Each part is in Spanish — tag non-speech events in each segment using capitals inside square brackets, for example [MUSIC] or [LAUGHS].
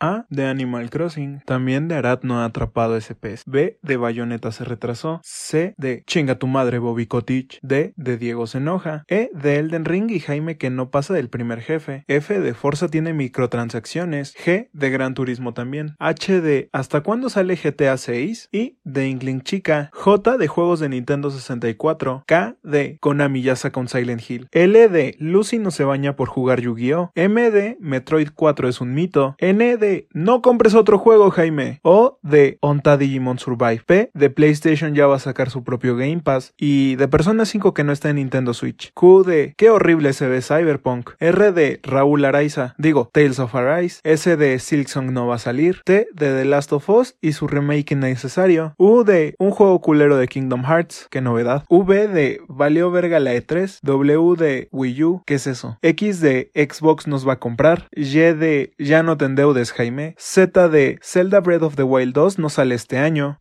A. De Animal Crossing. También de Arad no ha atrapado ese pez. B. De Bayonetta se retrasó. C. De Chinga tu madre Bobby Kotick. D. De Diego se enoja. E. De Elden Ring y Jaime que no pasa del primer jefe. F. De Forza tiene microtransacciones. G. De Gran Turismo también. H. De ¿Hasta cuándo sale GTA 6? Y de Inkling Chica. J. De juegos de Nintendo 64. K. De Konami ya con Silent Hill. L. De Lucy no se baña por jugar Yu-Gi-Oh! M. De Metroid 4 es un mito. N. De No compres otro juego, Jaime. O. De Onta Digimon Survive. P. De PlayStation ya va a sacar su propio Game Pass. Y de Persona 5 que no está en Nintendo Switch. Q. De Qué horrible se ve Cyberpunk. R. De Raúl Araiza. Digo, Tales of Arise. S. De Silksong no va a salir. T. De The Last of Us y su remake innecesario. U. De Un juego culero de Kingdom Hearts. Qué novedad. V. De Valió verga la E3. W. De Wii U. ¿Qué es eso? X. De Xbox nos va a comprar. Y de Ya no te endeudes, Jaime. Z. De Zelda Breath of the Wild 2 no sale este año.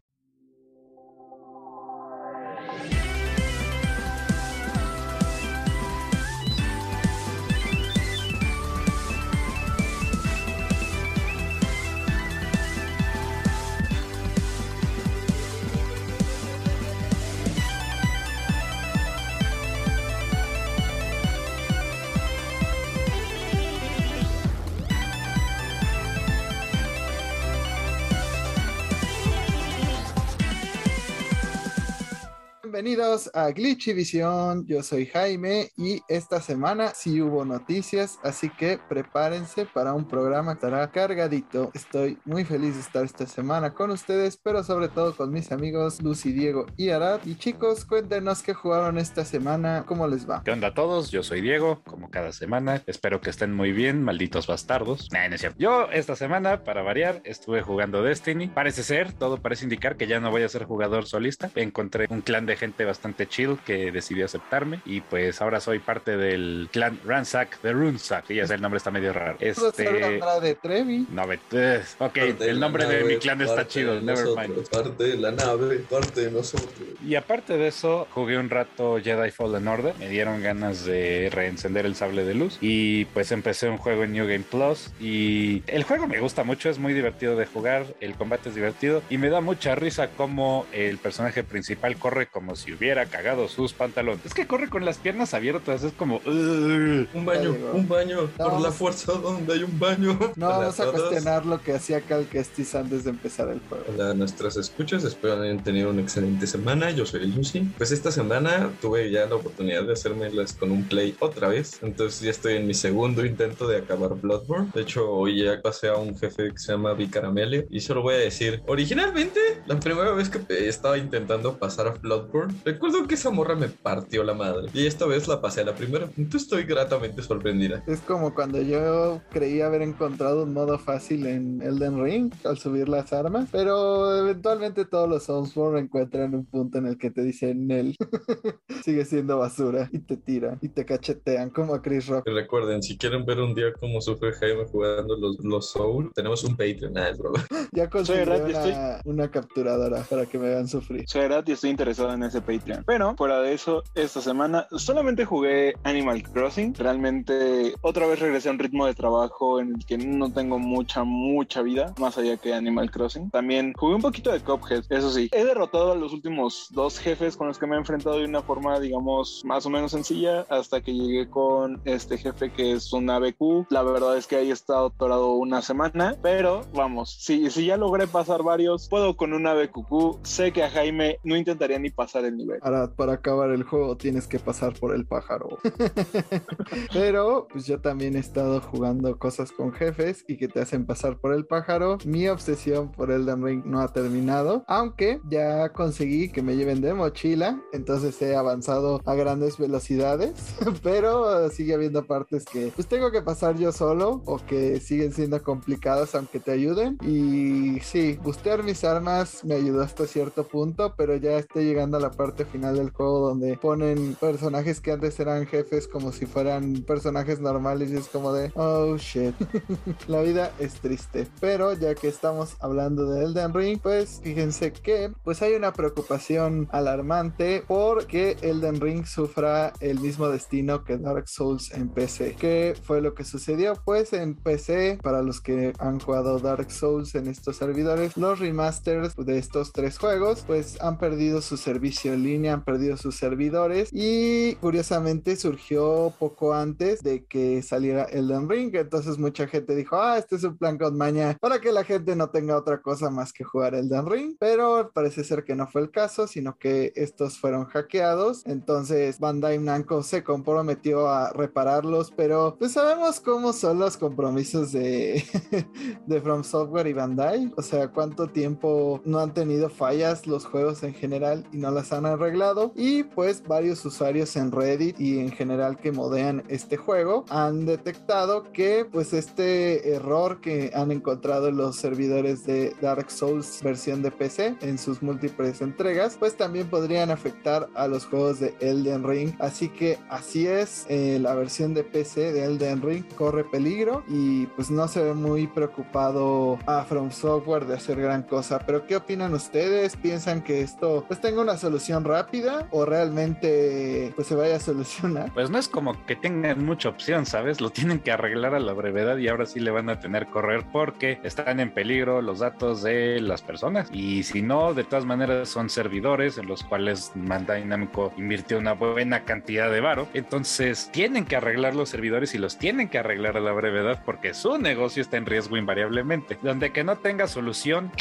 Bienvenidos a Glitchy Visión, yo soy Jaime y esta semana sí hubo noticias, así que prepárense para un programa que estará cargadito. Estoy muy feliz de estar esta semana con ustedes, pero sobre todo con mis amigos Lucy, Diego y Arad. Y chicos, cuéntenos qué jugaron esta semana, cómo les va. ¿Qué onda a todos? Yo soy Diego, como cada semana. Espero que estén muy bien, malditos bastardos. Nah, no es cierto. Yo esta semana, para variar, estuve jugando Destiny. Parece ser, todo parece indicar que ya no voy a ser jugador solista. Encontré un clan de gente bastante chill que decidió aceptarme y pues ahora soy parte del clan Ransack de Runsack. Y ya sé, el nombre está medio raro. Este... de Trevi. No, eh, ok, el nombre de, mi clan está chido, nevermind. Parte de la nave, parte de nosotros. Y aparte de eso, jugué un rato Jedi Fallen Order. Me dieron ganas de reencender el sable de luz y pues empecé un juego en New Game Plus y el juego me gusta mucho, es muy divertido de jugar, el combate es divertido y me da mucha risa como el personaje principal corre como si hubiera cagado sus pantalones. Es que corre con las piernas abiertas, es como... Un baño, un baño, por la fuerza donde hay un baño. [LAUGHS] No vamos a cuestionar lo que hacía Cal Kestis antes de empezar el juego. Hola nuestras escuchas, espero hayan tenido una excelente semana. Yo soy Lucy. Pues esta semana tuve ya la oportunidad de hacérmelas con un play otra vez. Entonces ya estoy en mi segundo intento de acabar Bloodborne. De hecho, hoy ya pasé a un jefe que se llama Bicaramelio. Y solo voy a decir, originalmente, la primera vez que estaba intentando pasar a Bloodborne, Recuerdo que esa morra me partió la madre. Y esta vez la pasé a la primera. Entonces estoy gratamente sorprendida. Es como cuando yo creí haber encontrado un modo fácil en Elden Ring al subir las armas. Pero eventualmente todos los Soulsborne encuentran un punto en el que te dicen Nel. [LAUGHS] Sigue siendo basura. Y te tiran. Y te cachetean como a Chris Rock. recuerden, si quieren ver un día cómo sufre Jaime jugando los, los Soul, tenemos un Patreon. Nada, es broma. ya conseguí una, una, capturadora para que me hagan sufrir. Soy y estoy interesado en ese Patreon. Pero fuera de eso, esta semana solamente jugué Animal Crossing. Realmente otra vez regresé a un ritmo de trabajo en el que no tengo mucha, mucha vida, más allá que Animal Crossing. También jugué un poquito de Cuphead, eso sí. He derrotado a los últimos dos jefes con los que me he enfrentado de una forma, digamos, más o menos sencilla, hasta que llegué con este jefe que es un ABQ. La verdad es que ahí he estado atorado una semana, pero vamos, si, si ya logré pasar varios, puedo con un ABQQ. Sé que a Jaime no intentaría ni pasar el nivel para, para acabar el juego tienes que pasar por el pájaro. [LAUGHS] Pero pues yo también he estado jugando cosas con jefes y que te hacen pasar por el pájaro. Mi obsesión por Elden Ring no ha terminado, aunque ya conseguí que me lleven de mochila, entonces he avanzado a grandes velocidades, [LAUGHS] pero sigue habiendo partes que pues tengo que pasar yo solo o que siguen siendo complicadas aunque te ayuden. Y sí, bustear mis armas me ayudó hasta cierto punto, pero ya estoy llegando a la la parte final del juego donde ponen personajes que antes eran jefes como si fueran personajes normales y es como de, oh shit, [LAUGHS] la vida es triste. Pero ya que estamos hablando de Elden Ring, pues fíjense que pues hay una preocupación alarmante porque Elden Ring sufra el mismo destino que Dark Souls en PC. ¿Qué fue lo que sucedió? Pues en PC, para los que han jugado Dark Souls en estos servidores, los remasters de estos tres juegos pues han perdido su servicio en línea, han perdido sus servidores y curiosamente surgió poco antes de que saliera Elden Ring. Entonces mucha gente dijo, ah, este es un plan con maña para que la gente no tenga otra cosa más que jugar Elden Ring. Pero parece ser que no fue el caso, sino que estos fueron hackeados. Entonces Bandai Namco se comprometió a repararlos, pero pues sabemos cómo son los compromisos de, [LAUGHS] de From Software y Bandai. O sea, cuánto tiempo no han tenido fallas los juegos en general y no las han arreglado. Y pues varios usuarios en Reddit y en general que modean este juego han detectado que pues este error que han encontrado en los servidores de Dark Souls versión de PC en sus múltiples entregas pues también podrían afectar a los juegos de Elden Ring así que así es eh, la versión de PC de Elden Ring corre peligro y pues no se ve muy preocupado a From Software de hacer gran cosa pero qué opinan ustedes piensan que esto pues tenga una solución rápida o realmente pues se vaya a solucionar pues no es como que tengan mucha opción, ¿sabes? Lo tienen que arreglar a la brevedad y ahora sí le van a tener que correr porque están en peligro los datos de las personas. Y si no, de todas maneras son servidores en los cuales Bandai Namco invirtió una buena cantidad de varo. Entonces tienen que arreglar los servidores y los tienen que arreglar a la brevedad porque su negocio está en riesgo invariablemente. Donde que no tenga solución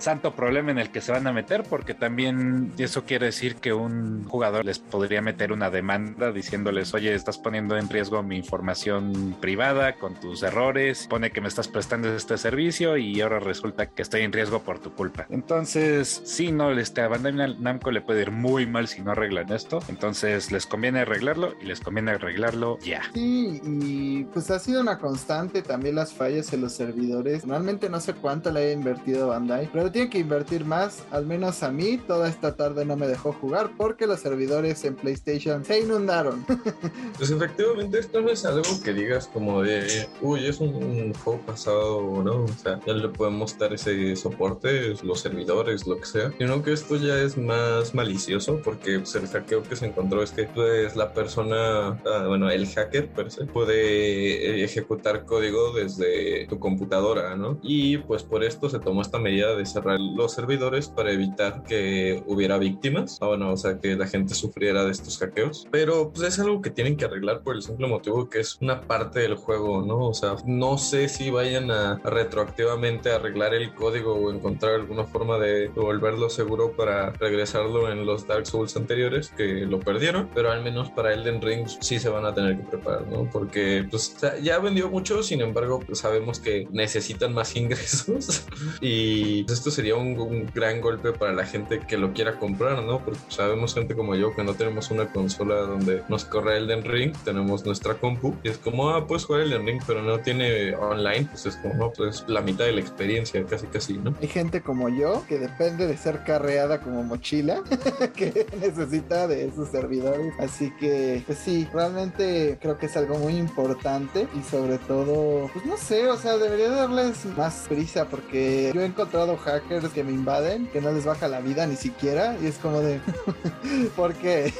santo problema en el que se van a meter, porque también eso quiere decir que un jugador les podría meter una demanda diciéndoles, oye, estás poniendo en riesgo mi información privada con tus errores, pone que me estás prestando este servicio y ahora resulta que estoy en riesgo por tu culpa. Entonces, si no, este, a Bandai Namco le puede ir muy mal si no arreglan esto, entonces les conviene arreglarlo y les conviene arreglarlo ya. Sí, y pues ha sido una constante también las fallas en los servidores. Realmente no sé cuánto le haya invertido Bandai, pero tiene que invertir más. Al menos a mí toda esta tarde no me dejó jugar porque los servidores en PlayStation se inundaron. [LAUGHS] pues efectivamente esto no es algo que digas como de, uy, es un, juego pasado, ¿no? O sea, ya le podemos dar ese soporte, los servidores, lo que sea. Sino que esto ya es más malicioso porque pues, el hackeo que se encontró es que pues la persona, ah, bueno, el hacker per se, puede ejecutar código desde tu computadora, ¿no? Y pues por esto se tomó esta medida de cerrar los servidores para evitar que hubiera víctimas, ah, bueno, o sea, que la gente sufriera de estos hackeos. Pero pues es algo que tienen que arreglar por el simple motivo que es una parte del juego, ¿no? O sea, no sé si vayan a, retroactivamente arreglar el código o encontrar alguna forma de volverlo seguro para regresarlo en los Dark Souls anteriores que lo perdieron, pero al menos para Elden Ring sí se van a tener que preparar, ¿no? Porque pues ya vendió mucho, sin embargo, pues, sabemos que necesitan más [LAUGHS] ingresos y pues, sería un, gran golpe para la gente que lo quiera comprar, ¿no? Porque sabemos gente como yo que no tenemos una consola donde nos corre Elden Ring, tenemos nuestra compu y es como, ah, puedes jugar Elden Ring, pero no tiene online, pues es como, no, pues la mitad de la experiencia, casi casi, ¿no? Hay gente como yo que depende de ser carreada como mochila, [LAUGHS] que necesita de esos servidores, así que, pues sí, realmente creo que es algo muy importante y sobre todo, pues no sé, o sea, debería darles más prisa porque yo he encontrado hackers que me invaden, que no les baja la vida ni siquiera. Y es como de, [LAUGHS] ¿por qué?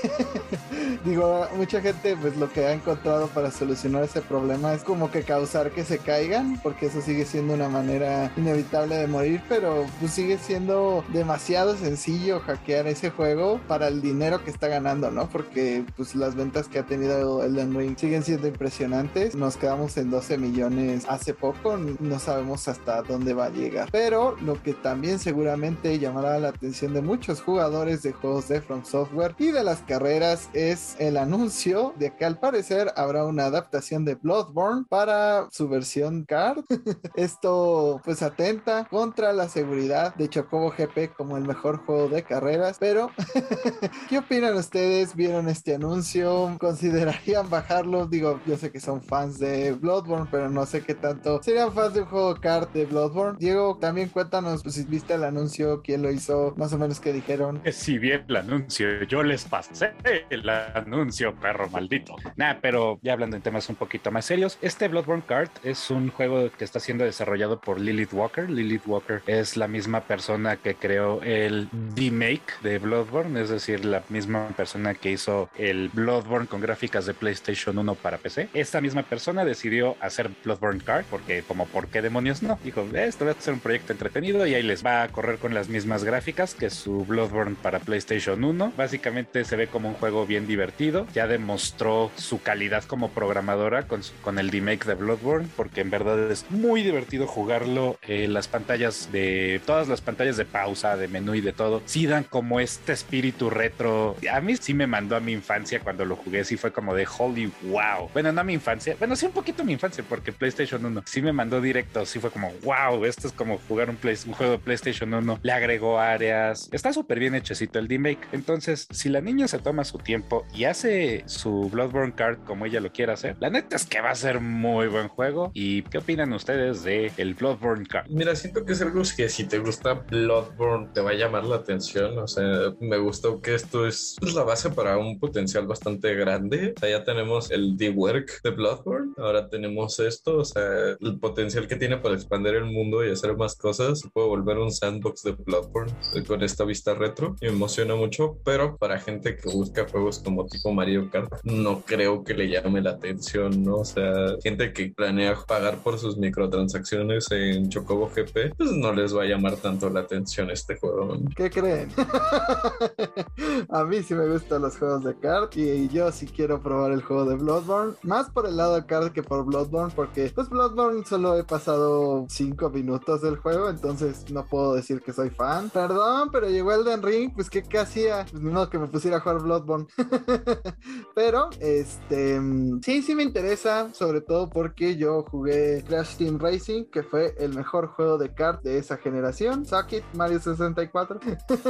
[LAUGHS] Digo, mucha gente pues lo que ha encontrado para solucionar ese problema es como que causar que se caigan, porque eso sigue siendo una manera inevitable de morir, pero pues sigue siendo demasiado sencillo hackear ese juego para el dinero que está ganando, ¿no? Porque pues las ventas que ha tenido Elden Ring siguen siendo impresionantes. Nos quedamos en 12 millones hace poco, no sabemos hasta dónde va a llegar. Pero lo que también seguramente llamará la atención de muchos jugadores de juegos de From Software y de las carreras es el anuncio de que al parecer habrá una adaptación de Bloodborne para su versión card. [LAUGHS] Esto pues atenta contra la seguridad de Chocobo GP como el mejor juego de carreras, pero [LAUGHS] ¿qué opinan ustedes? ¿Vieron este anuncio? ¿Considerarían bajarlo? Digo, yo sé que son fans de Bloodborne, pero no sé qué tanto serían fans de un juego card de Bloodborne. Diego, también cuéntanos pues, viste el anuncio, quién lo hizo, más o menos qué dijeron. Si bien el anuncio, yo les pasé el anuncio, perro maldito. Nah, pero ya hablando en temas un poquito más serios, este Bloodborne Card es un juego que está siendo desarrollado por Lilith Walker. Lilith Walker es la misma persona que creó el remake de Bloodborne, es decir, la misma persona que hizo el Bloodborne con gráficas de PlayStation 1 para PC. Esta misma persona decidió hacer Bloodborne Card porque como por qué demonios no. Dijo, esto va a ser un proyecto entretenido y ahí les va a correr con las mismas gráficas que su Bloodborne para PlayStation 1. Básicamente se ve como un juego bien divertido. Ya demostró su calidad como programadora con, con el remake de Bloodborne porque en verdad es muy divertido jugarlo. en las pantallas de todas las pantallas de pausa, de menú y de todo, sí dan como este espíritu retro. A mí sí me mandó a mi infancia cuando lo jugué, sí fue como de holy wow. Bueno, no a mi infancia, bueno, sí un poquito a mi infancia porque PlayStation 1 sí me mandó directo, sí fue como wow, esto es como jugar un juego PlayStation 1. Le agregó áreas, está súper bien hechecito el remake. Entonces, si la niña se toma su tiempo y hace su Bloodborne Card como ella lo quiera hacer, la neta es que va a ser muy buen juego. ¿Y qué opinan ustedes de el Bloodborne Card? Mira, siento que es algo que si te gusta Bloodborne te va a llamar la atención. O sea, me gustó que esto es la base para un potencial bastante grande. O sea, ya tenemos el D-Work de Bloodborne, ahora tenemos esto. O sea, el potencial que tiene para expandir el mundo y hacer más cosas. Se puede volver un sandbox de Bloodborne con esta vista retro. Me emociona mucho, pero para gente que busca juegos como tipo Mario Kart, no creo que le llame la atención, ¿no? O sea, gente que planea pagar por sus microtransacciones en Chocobo GP, pues no les va a llamar tanto la atención este juego. ¿Qué creen? [LAUGHS] a mí sí me gustan los juegos de kart y yo sí quiero probar el juego de Bloodborne, más por el lado de kart que por Bloodborne, porque pues Bloodborne solo he pasado 5 minutos del juego, entonces no puedo decir que soy fan. Perdón, pero llegó Elden Ring, pues ¿qué, hacía? Pues no que me pusiera a jugar Bloodborne. [LAUGHS] pero, este, sí, sí me interesa, sobre todo porque yo jugué Crash Team Racing, que fue el mejor juego de kart de esa generación. Suck it, Mario 64.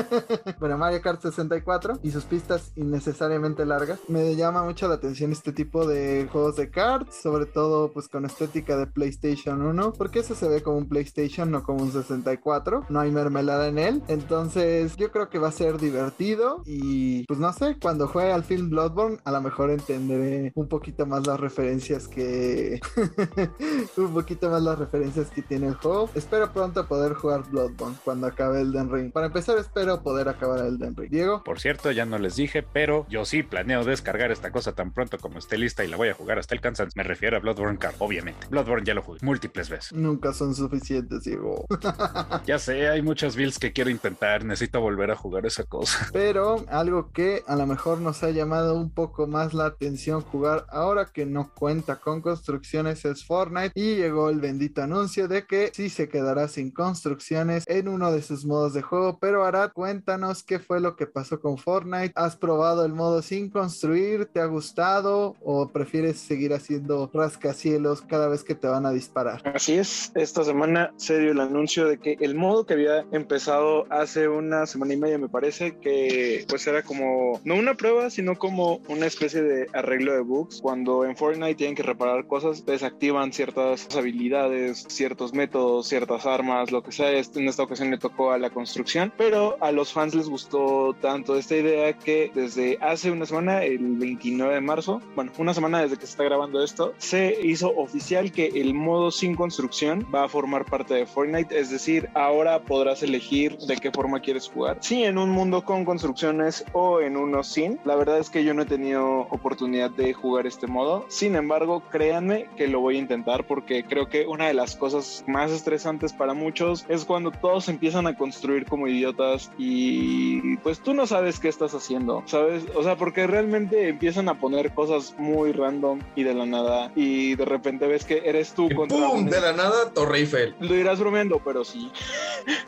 [LAUGHS] bueno, Mario Kart 64 y sus pistas innecesariamente largas. Me llama mucho la atención este tipo de juegos de kart, sobre todo pues con estética de PlayStation 1, porque eso se ve como un PlayStation, no como un 64. No hay mermelada en él. Entonces, yo creo que va a ser divertido y pues no sé, cuando juegue al film Bloodborne, a lo mejor entenderé un poquito más las referencias que [LAUGHS] un poquito más las referencias que tiene el juego. Espero pronto poder jugar Bloodborne cuando acabe el Den Ring. Para empezar, espero poder acabar el Den Ring. Diego. Por cierto, ya no les dije, pero yo sí planeo descargar esta cosa tan pronto como esté lista y la voy a jugar hasta el cansancio. Me refiero a Bloodborne Card, obviamente. Bloodborne ya lo jugué múltiples veces. Nunca son suficientes, Diego. [LAUGHS] ya sé, hay muchas builds que quiero intentar. Necesito volver a jugar esa cosa. [LAUGHS] Pero algo que a lo mejor nos ha llamado un poco más la atención jugar ahora que no cuenta con construcciones es Fortnite y llegó el bendito anuncio de que sí se quedará sin construcciones en uno de sus modos de juego. Pero Arad, cuéntanos qué fue lo que pasó con Fortnite. ¿Has probado el modo sin construir? ¿Te ha gustado o prefieres seguir haciendo rascacielos cada vez que te van a disparar? Así es, esta semana se dio el anuncio de que el modo que había empezado hace una semana y media me parece que pues era como no una prueba sino como una especie de arreglo de bugs. Cuando en Fortnite tienen que reparar cosas desactivan ciertas habilidades ciertos métodos ciertas armas lo que sea. En esta ocasión le tocó a la construcción pero a los fans les gustó tanto esta idea que desde hace una semana el 29 de marzo bueno una semana desde que se está grabando esto se hizo oficial que el modo sin construcción va a formar parte de Fortnite. Es decir ahora podrás elegir de qué forma quieres jugar sí en un mundo con construcciones o en uno sin. La verdad es que yo no he tenido oportunidad de jugar este modo. Sin embargo, créanme que lo voy a intentar porque creo que una de las cosas más estresantes para muchos es cuando todos empiezan a construir como idiotas y pues tú no sabes qué estás haciendo, ¿sabes? O sea, porque realmente empiezan a poner cosas muy random y de la nada y de repente ves que eres tú Y contra ¡Pum! un- De la nada, Torre Eiffel. Lo dirás bromeando, pero sí.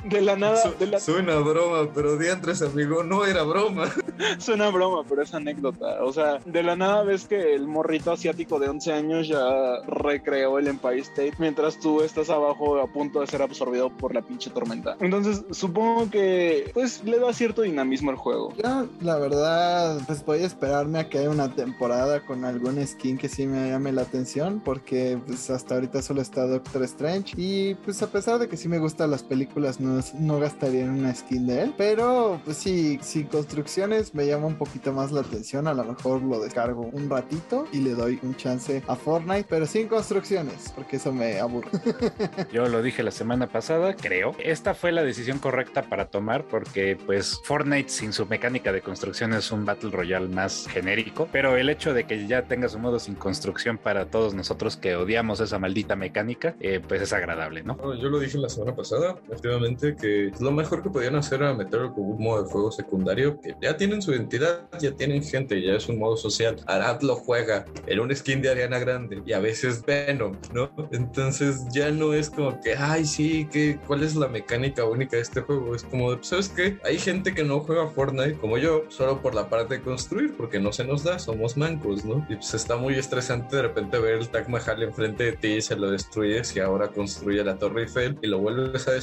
De la nada, Su- de la- Suena broma, pero diantres, amigo, no era broma. [LAUGHS] Suena broma, pero es anécdota. O sea, de la nada ves que el morrito asiático de 11 años ya recreó el Empire State mientras tú estás abajo a punto de ser absorbido por la pinche tormenta. Entonces, supongo que pues le da cierto dinamismo al juego. Yo, la verdad, pues voy a esperarme a que haya una temporada con algún skin que sí me llame la atención, porque pues hasta ahorita solo está Doctor Strange y pues a pesar de que sí me gustan las las películas no, no gastaría en una skin de él. Pero pues sí, sin construcciones me llama un poquito más la atención. A lo mejor lo descargo un ratito y le doy un chance a Fortnite, pero sin construcciones, porque eso me aburre. [LAUGHS] Yo lo dije la semana pasada, creo. Esta fue la decisión correcta para tomar porque pues Fortnite sin su mecánica de construcción es un Battle Royale más genérico, pero el hecho de que ya tenga su modo sin construcción para todos nosotros que odiamos esa maldita mecánica, eh, pues es agradable, ¿no? Yo lo dije la semana pasada, efectivamente, que lo mejor que podían hacer era meterlo como un modo de juego secundario, que ya tienen su identidad, ya tienen gente, ya es un modo social. Arad lo juega en un skin de Ariana Grande y a veces Venom, ¿no? Entonces ya no es como que, ay, sí, que, ¿cuál es la mecánica única de este juego? Es como, ¿sabes qué? Hay gente que no juega Fortnite como yo, solo por la parte de construir, porque no se nos da, somos mancos, ¿no? Y pues está muy estresante de repente ver el Taj Mahal enfrente de ti, se lo destruyes y ahora construye la Torre Eiffel y lo vuelves a destruir.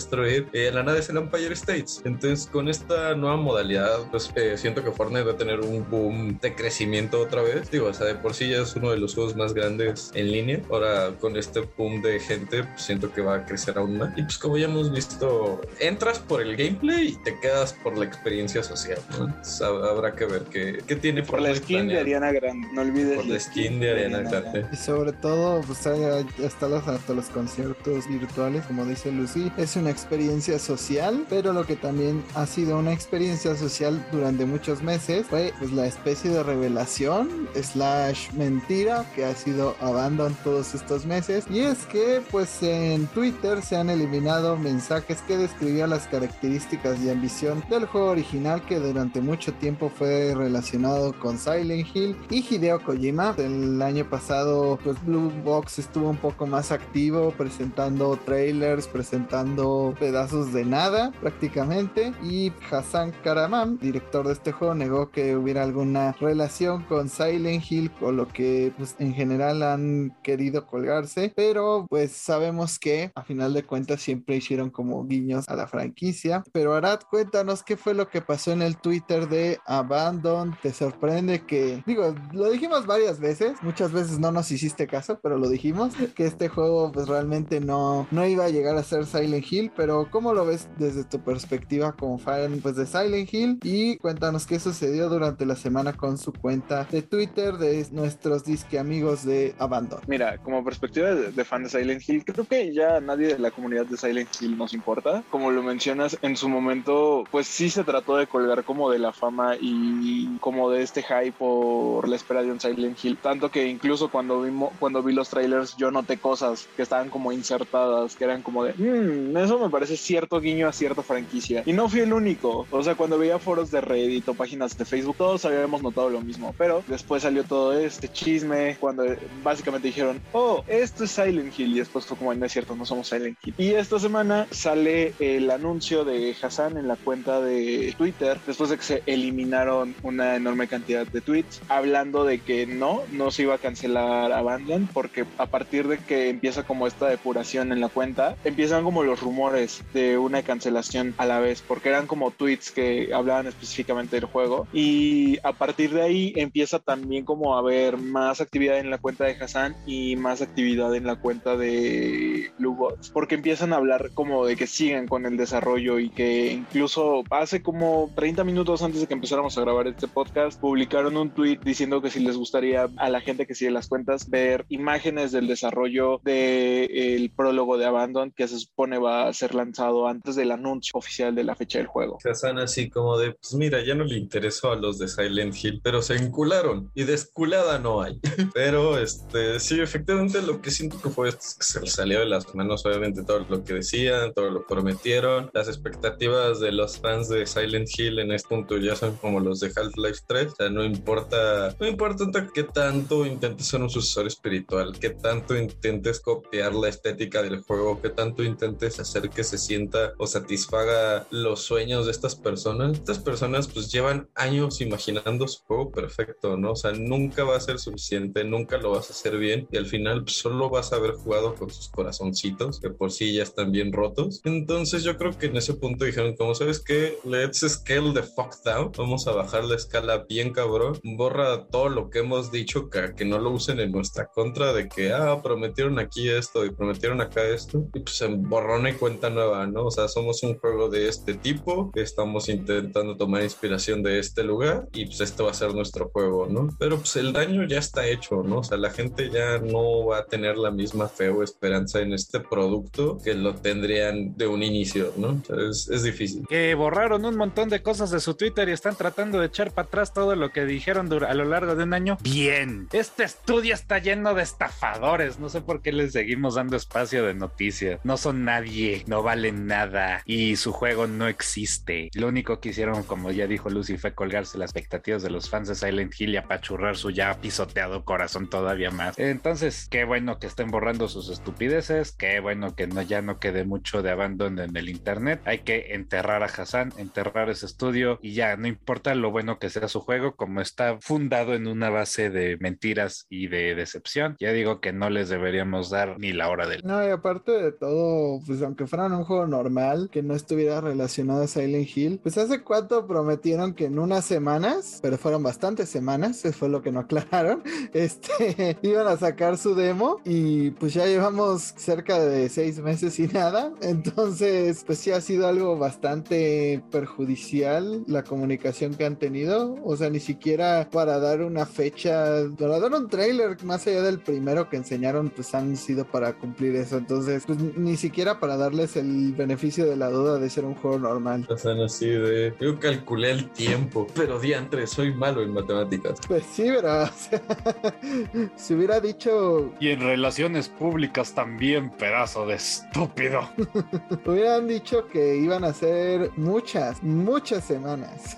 Y en la nada es el Empire States. Entonces, con esta nueva modalidad, pues eh, siento que Fortnite va a tener un boom de crecimiento otra vez. Digo, o sea, de por sí ya es uno de los juegos más grandes en línea. Ahora, con este boom de gente, pues, siento que va a crecer aún más. Y pues, como ya hemos visto, entras por el gameplay y te quedas por la experiencia social. ¿no? habrá que ver qué, qué tiene por la skin de Ariana Grande. No olvides por la skin de Ariana Grande. Y sobre todo, pues hasta los, hasta los conciertos virtuales, como dice Lucy, es una experiencia social, pero lo que también ha sido una experiencia social durante muchos meses fue pues, la especie de revelación slash mentira que ha sido Abandon todos estos meses. Y es que pues en Twitter se han eliminado mensajes que describían las características y ambición del juego original que durante mucho tiempo fue relacionado con Silent Hill y Hideo Kojima. El año pasado pues Blue Box estuvo un poco más activo presentando trailers, presentando pedazos de nada prácticamente y Hassan Karaman, director de este juego, negó que hubiera alguna relación con Silent Hill o lo que pues en general han querido colgarse, pero pues sabemos que a final de cuentas siempre hicieron como guiños a la franquicia. Pero Arad, cuéntanos qué fue lo que pasó en el Twitter de Abandon. ¿Te sorprende que, digo, lo dijimos varias veces, muchas veces no nos hiciste caso, pero lo dijimos, que este juego pues realmente no, no iba a llegar a ser Silent Hill, pero ¿cómo lo ves desde tu perspectiva como fan pues, de Silent Hill? Y cuéntanos qué sucedió durante la semana con su cuenta de Twitter de nuestros disque amigos de Abandon. Mira, como perspectiva de, fan de Silent Hill, creo que ya nadie de la comunidad de Silent Hill nos importa. Como lo mencionas, en su momento, pues sí se trató de colgar como de la fama y como de este hype por la espera de un Silent Hill. Tanto que incluso cuando, vimos, cuando vi los trailers, yo noté cosas que estaban como insertadas, que eran como de, mmm, eso me parece cierto guiño a cierta franquicia. Y no fui el único. O sea, cuando veía foros de Reddit o páginas de Facebook, todos habíamos notado lo mismo. Pero después salió todo este chisme, cuando básicamente dijeron, oh, esto es Silent Hill. Y después fue como, no es cierto, no somos Silent Hill. Y esta semana sale el anuncio de Hassan en la cuenta de Twitter, después de que se eliminaron una enorme cantidad de tweets, hablando de que no, no se iba a cancelar Abandon, porque a partir de que empieza como esta depuración en la cuenta, empiezan como los rumores de una cancelación a la vez, porque eran como tweets que hablaban específicamente del juego. Y a partir de ahí empieza también como a haber más actividad en la cuenta de Hassan y más actividad en la cuenta de Bluebots, porque empiezan a hablar como de que sigan con el desarrollo y que incluso hace como 30 minutos antes de que empezáramos a grabar este podcast, publicaron un tweet diciendo que si les gustaría a la gente que sigue las cuentas ver imágenes del desarrollo del prólogo de Abandon que se supone va ser lanzado antes del anuncio oficial de la fecha del juego. Hassan así como de, pues mira, ya no le interesó a los de Silent Hill, pero se encularon y desculada no hay. [LAUGHS] pero este, sí, efectivamente lo que siento que fue esto que se les salió de las manos, obviamente todo lo que decían, todo lo prometieron, las expectativas de los fans de Silent Hill en este punto ya son como los de Half-Life 3, o sea, no importa, no importa qué tanto intentes ser un sucesor espiritual, qué tanto intentes copiar la estética del juego, qué tanto intentes hacer que se sienta o satisfaga los sueños de estas personas. Estas personas pues llevan años imaginando su juego perfecto, ¿no? O sea, nunca va a ser suficiente, nunca lo vas a hacer bien y al final pues, solo vas a haber jugado con sus corazoncitos, que por sí ya están bien rotos. Entonces yo creo que en ese punto dijeron, como sabes que, let's scale the fuck down, vamos a bajar la escala bien cabrón, borra todo lo que hemos dicho, que, que no lo usen en nuestra contra de que, ah, prometieron aquí esto y prometieron acá esto, y pues se borrón y cuenta nueva, ¿no? O sea, somos un juego de este tipo, estamos intentando tomar inspiración de este lugar y pues este va a ser nuestro juego, ¿no? Pero pues el daño ya está hecho, ¿no? O sea, la gente ya no va a tener la misma fe o esperanza en este producto que lo tendrían de un inicio, ¿no? O sea, es difícil. Que borraron un montón de cosas de su Twitter y están tratando de echar para atrás todo lo que dijeron a lo largo de un año. Bien, este estudio está lleno de estafadores. No sé por qué les seguimos dando espacio de noticias. No son nadie, no valen nada y su juego no existe. Lo único que hicieron, como ya dijo Lucy, fue colgarse las expectativas de los fans de Silent Hill y apachurrar su ya pisoteado corazón todavía más. Entonces, qué bueno que estén borrando sus estupideces, qué bueno que no, ya no quede mucho de abandono en el internet. Hay que enterrar a Hassan, enterrar ese estudio y ya, no importa lo bueno que sea su juego, como está fundado en una base de mentiras y de decepción, ya digo que no les deberíamos dar ni la hora del... No, y aparte de todo, pues aunque fueran un juego normal, que no estuviera relacionado a Silent Hill, pues hace cuánto prometieron que en unas semanas, pero fueron bastantes semanas, eso fue lo que no aclararon, [LAUGHS] este, iban a sacar su demo y pues ya llevamos cerca de seis meses y nada, entonces pues sí ha sido algo bastante perjudicial la comunicación que han tenido, o sea, ni siquiera para dar una fecha, para dar un trailer más allá del primero que enseñaron, pues han sido para cumplir eso, entonces pues ni siquiera para darles el beneficio de la duda de ser un juego normal. O sea, así de... Yo calculé el tiempo, pero diantre, soy malo en matemáticas. Pues sí, pero [LAUGHS] o sea, si hubiera dicho, Y en relaciones públicas también, pedazo de estúpido. [LAUGHS] hubieran dicho que iban a ser muchas, muchas semanas.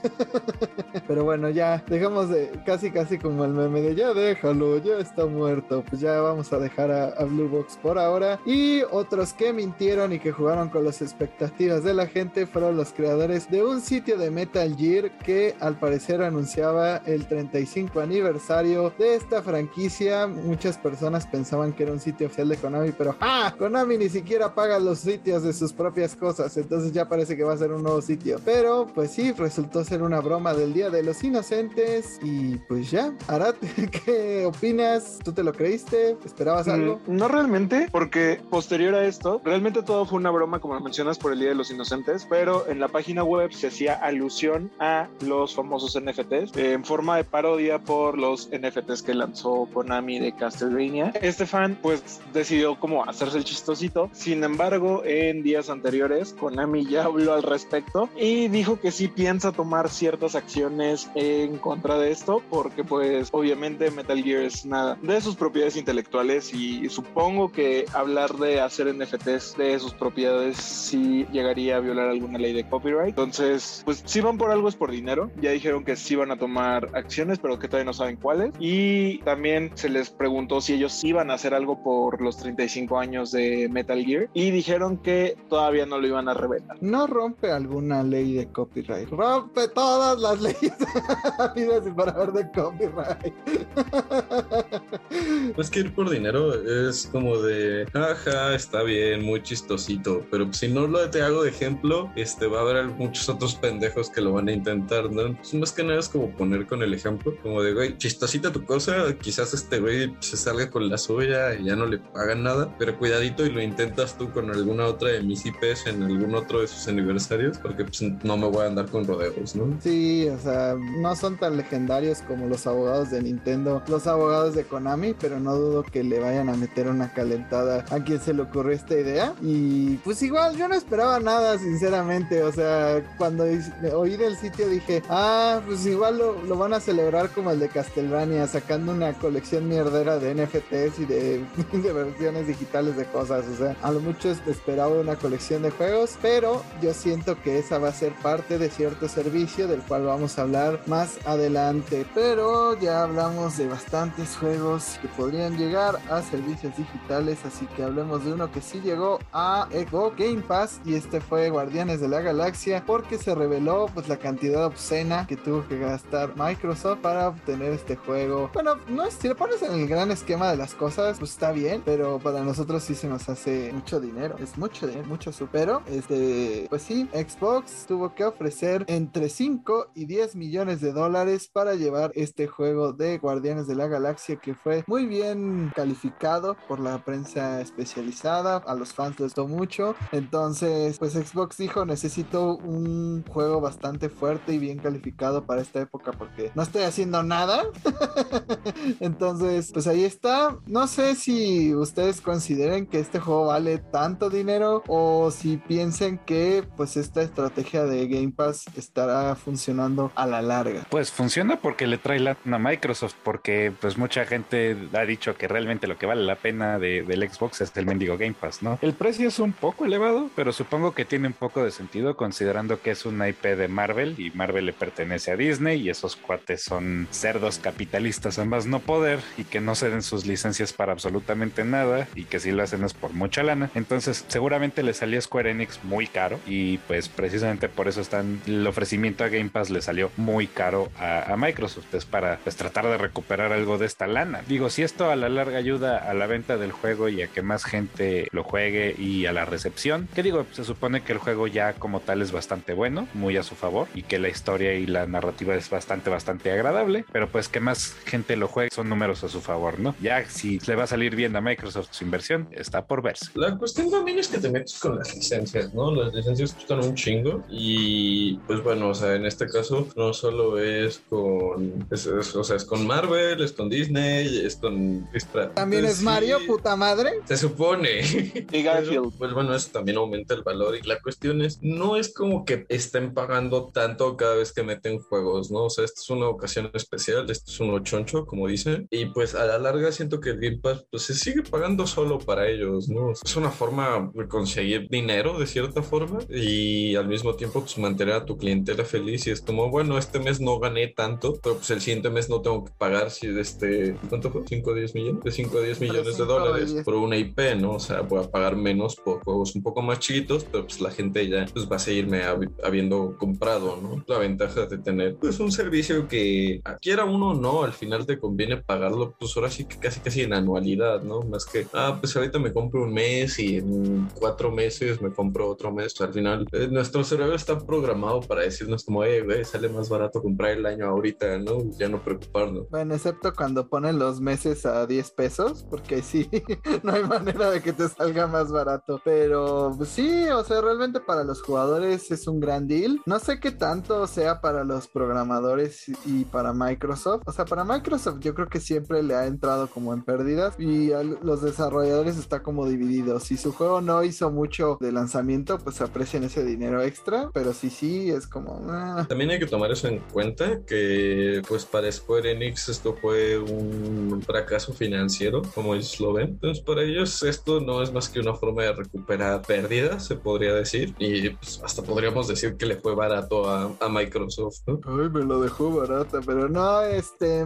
[LAUGHS] Pero bueno, ya dejamos de casi casi como el meme de ya déjalo, ya está muerto. Pues ya vamos a dejar a, a Blue Box por ahora. Y otros que mintieron y que jugaron con las expectativas de la gente fueron los creadores de un sitio de Metal Gear que al parecer anunciaba el 35 aniversario de esta franquicia. Muchas personas pensaban que era un sitio oficial de Konami, pero ¡ah! Konami ni siquiera paga los sitios de sus propias cosas, entonces ya parece que va a ser un nuevo sitio. Pero pues sí, resultó ser una broma del Día de los Inocentes y pues ya. Arad, [LAUGHS] ¿qué opinas? ¿Tú te lo creíste? ¿Esperabas algo? Mm, No realmente, porque posterior a esto, realmente todo fue una broma, como lo mencionas, por el Día de los Inocentes, pero en la página web se hacía alusión a los famosos NFTs en forma de parodia por los NFTs que lanzó Konami de Castlevania. Este fan, pues, decidió como hacerse el chistosito. Sin embargo, en días anteriores, Konami ya habló al respecto y dijo que sí piensa tomar ciertas acciones en contra de esto, porque, pues, obviamente Metal Gear es nada de sus propiedades intelectuales y supongo que hablar de hacer NFTs de sus propiedades sí llegaría a violar alguna ley de copyright. Entonces, pues si van por algo es por dinero. Ya dijeron que sí van a tomar acciones, pero que todavía no saben cuáles. Y también se les preguntó si ellos iban a hacer algo por los 35 años de Metal Gear y dijeron que todavía no lo iban a revelar. No rompe alguna ley de copyright. Rompe todas las leyes y por haber de copyright. Pues que ir por dinero es como de, ajá, está bien, muy pero si no lo te hago de ejemplo, este va a haber muchos otros pendejos que lo van a intentar, ¿no? Pues más que nada es como poner con el ejemplo, como de, güey, chistosita tu cosa, quizás este güey se salga con la suya y ya no le pagan nada, pero cuidadito y lo intentas tú con alguna otra de mis IPs en algún otro de sus aniversarios, porque pues no me voy a andar con rodeos, ¿no? Sí, o sea, no son tan legendarios como los abogados de Nintendo, los abogados de Konami, pero no dudo que le vayan a meter una calentada a quien se le ocurrió esta idea. Y pues igual yo no esperaba nada, sinceramente. O sea, cuando oí del sitio dije, ah, pues igual lo, lo van a celebrar como el de Castlevania, sacando una colección mierdera de NFTs y [LAUGHS] de, versiones digitales de cosas. O sea, a lo mucho es- esperaba una colección de juegos, pero yo siento que esa va a ser parte de cierto servicio del cual vamos a hablar más adelante. Pero ya hablamos de bastantes juegos que podrían llegar a servicios digitales, así que hablemos de uno que sí llegó a Xbox Game Pass y este fue Guardianes de la Galaxia porque se reveló pues la cantidad obscena que tuvo que gastar Microsoft para obtener este juego. Bueno, no es, si lo pones en el gran esquema de las cosas, pues está bien, pero para nosotros sí se nos hace mucho dinero, es mucho dinero, mucho supero. Este, pues sí, Xbox tuvo que ofrecer entre 5 y 10 millones de dólares para llevar este juego de Guardianes de la Galaxia que fue muy bien calificado por la prensa especializada. A los fans les gustó mucho. Entonces, pues Xbox dijo, necesito un juego bastante fuerte y bien calificado para esta época porque no estoy haciendo nada. [LAUGHS] Entonces, pues ahí está. No sé si ustedes consideren que este juego vale tanto dinero o si piensen que pues esta estrategia de Game Pass estará funcionando a la larga. Pues funciona porque le trae la a Microsoft, porque pues mucha gente ha dicho que realmente lo que vale la pena de, del Xbox es el mendigo Game Pass, ¿no? El precio es un poco elevado, pero supongo que tiene un poco de sentido considerando que es una IP de Marvel y Marvel le pertenece a Disney y esos cuates son cerdos capitalistas ambas no poder y que no ceden sus licencias para absolutamente nada y que si lo hacen es por mucha lana. Entonces seguramente le salió Square Enix muy caro y pues precisamente por eso están el ofrecimiento a Game Pass le salió muy caro a, a Microsoft. Es para pues tratar de recuperar algo de esta lana. Digo, si esto a la larga ayuda a la venta del juego y a que más gente lo juegue y a la recepción, que digo, se supone que el juego ya como tal es bastante bueno, muy a su favor y que la historia y la narrativa es bastante, bastante agradable, pero pues que más gente lo juegue son números a su favor, ¿no? Ya si le va a salir bien a Microsoft su inversión, está por verse. La cuestión también es que te metes con las licencias, ¿no? Las licencias costan un chingo y pues bueno, o sea, en este caso no solo es con, es, es, o sea, es con Marvel, es con Disney, es con... También es Mario, sí, puta madre. Se supone. Y Garfield. [LAUGHS] pues bueno, eso también aumenta el valor y la cuestión es, no es como que estén pagando tanto cada vez que meten juegos, ¿no? O sea, esta es una ocasión especial, esto es un choncho, como dicen, y pues a la larga siento que el Game Pass pues se sigue pagando solo para ellos, ¿no? Es una forma de conseguir dinero de cierta forma y al mismo tiempo pues mantener a tu clientela feliz y es como, bueno, este mes no gané tanto, pero pues el siguiente mes no tengo que pagar si de este, ¿cuánto fue? 5 o 10 millones, de 5 a 10 millones de dólares por una IP, ¿no? O sea, voy a pagar menos por juegos un poco más chiquitos, pero pues la gente ya pues va a seguirme hab habiendo comprado, ¿no? La ventaja de tener pues un servicio que quiera uno no, al final te conviene pagarlo, pues ahora sí que casi casi en anualidad, ¿no? Más que, ah, pues ahorita me compro un mes y en cuatro meses me compro otro mes. Al final, eh, nuestro cerebro está programado para decirnos como, eh, güey, sale más barato comprar el año ahorita, ¿no? Ya no preocuparnos. Bueno, excepto cuando ponen los meses a 10 pesos, porque sí, [LAUGHS] no hay manera de que te salga más barato. Pero pues, sí, o sea, realmente para los jugadores es un gran deal. No sé qué tanto sea para los programadores y para Microsoft. O sea, para Microsoft yo creo que siempre le ha entrado como en pérdidas y los desarrolladores está como dividido. Si su juego no hizo mucho de lanzamiento, pues aprecian ese dinero extra, pero si sí, es como... Ah. También hay que tomar eso en cuenta, que pues para Square Enix esto fue un fracaso financiero, como ellos lo ven. Entonces para ellos esto no es más que una forma de recuperar pérdidas, se podría decir, y pues hasta podríamos decir que le fue barato a, Microsoft. Ay, me lo dejó barata, pero no, este,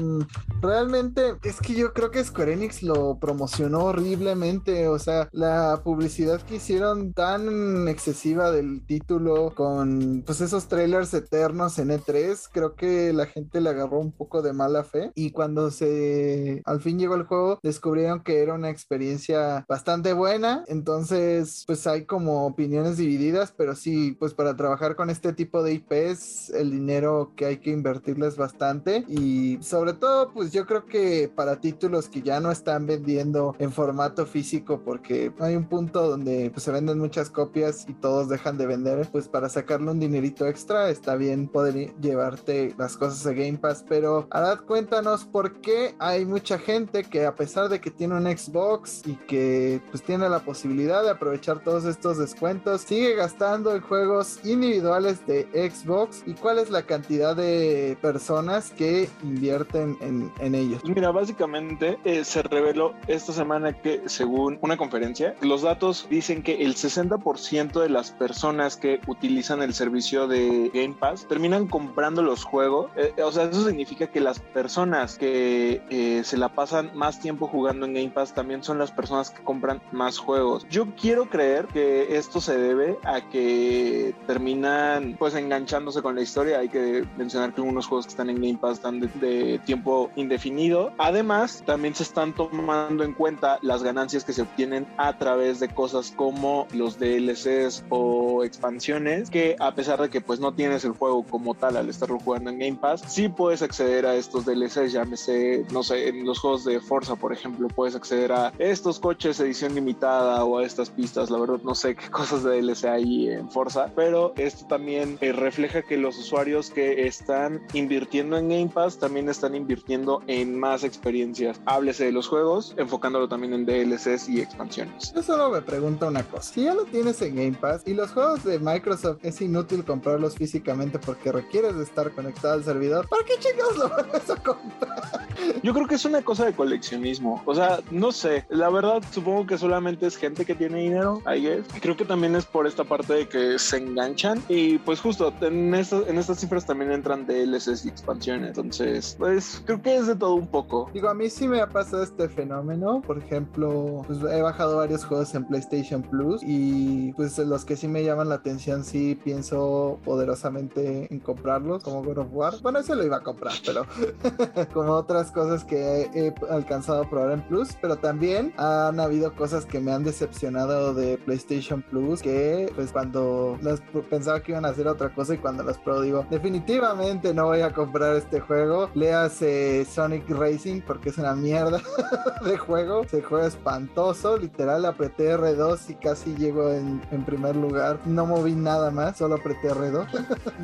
realmente es que yo creo que Square Enix lo promocionó horriblemente, o sea, la publicidad que hicieron tan excesiva del título con pues esos trailers eternos en E3, creo que la gente le agarró un poco de mala fe. Y cuando se al fin llegó el juego descubrieron que era una experiencia bastante buena, entonces pues hay como opiniones divididas, pero sí, pues para trabajar con este tipo de IPs el dinero que hay que invertirles bastante. Y sobre todo pues yo creo que para títulos que ya no están vendiendo en formato físico porque hay un punto donde pues, se venden muchas copias y todos dejan de vender, pues para sacarle un dinerito extra está bien poder llevarte las cosas a Game Pass, pero Arad cuéntanos por qué hay mucha gente que a pesar de que tiene un Xbox y que pues tiene la posibilidad de aprovechar todos estos descuentos, sigue gastando en juegos individuales de Xbox y cuál es la cantidad de personas que invierten en, ellos. Pues mira, básicamente eh, se reveló esta semana que según una conferencia, los datos dicen que el 60% de las personas que utilizan el servicio de Game Pass terminan comprando los juegos. Eh, o sea, eso significa que las personas que eh, se la pasan más tiempo jugando en Game Pass también son las personas que compran más juegos. Yo quiero creer que esto se debe a que terminan pues enganchándose con la historia. Hay que mencionar que algunos juegos que están en Game Pass están de, de tiempo indefinido. Además, también se están tomando en cuenta las ganancias que se obtienen a través de cosas como los DLCs o expansiones que a pesar de que pues no tienes el juego como tal al estarlo jugando en Game Pass, sí puedes acceder a estos DLCs, llámese, no sé, en los juegos de Forza, por ejemplo, puedes acceder a estos coches edición limitada o a estas pistas vistas, la verdad no sé qué [LAUGHS] cosas de DLC hay en Forza, pero esto también eh, refleja que los usuarios que están invirtiendo en Game Pass también están invirtiendo en más experiencias. Háblese de los juegos, enfocándolo también en DLCs y expansiones. Yo solo me pregunto una cosa, si ya lo tienes en Game Pass y los juegos de Microsoft es inútil comprarlos físicamente porque requieres de estar conectado al servidor, ¿para qué chingados lo vas a comprar? Yo creo que es una cosa de coleccionismo. O sea, no sé. La verdad, supongo que solamente es gente que tiene dinero, I guess. Creo que también es por esta parte de que se enganchan. Y pues justo en, en estas cifras también entran DLCs y expansiones. Entonces, pues creo que es de todo un poco. Digo, a mí sí me ha pasado este fenómeno. Por ejemplo, pues he bajado varios juegos en PlayStation Plus. Y pues los que sí me llaman la atención, sí pienso poderosamente en comprarlos. Como God of War. Bueno, ese lo iba a comprar, pero [LAUGHS] como otras cosas que he alcanzado a probar en Plus, pero también han habido cosas que me han decepcionado de PlayStation Plus, que pues cuando las pensaba que iban a hacer otra cosa y cuando las probé digo, definitivamente no voy a comprar este juego. Leas Sonic Racing porque es una mierda [LAUGHS] de juego, se juega espantoso, literal apreté R2 y casi llego en, en primer lugar, no moví nada más, solo apreté R2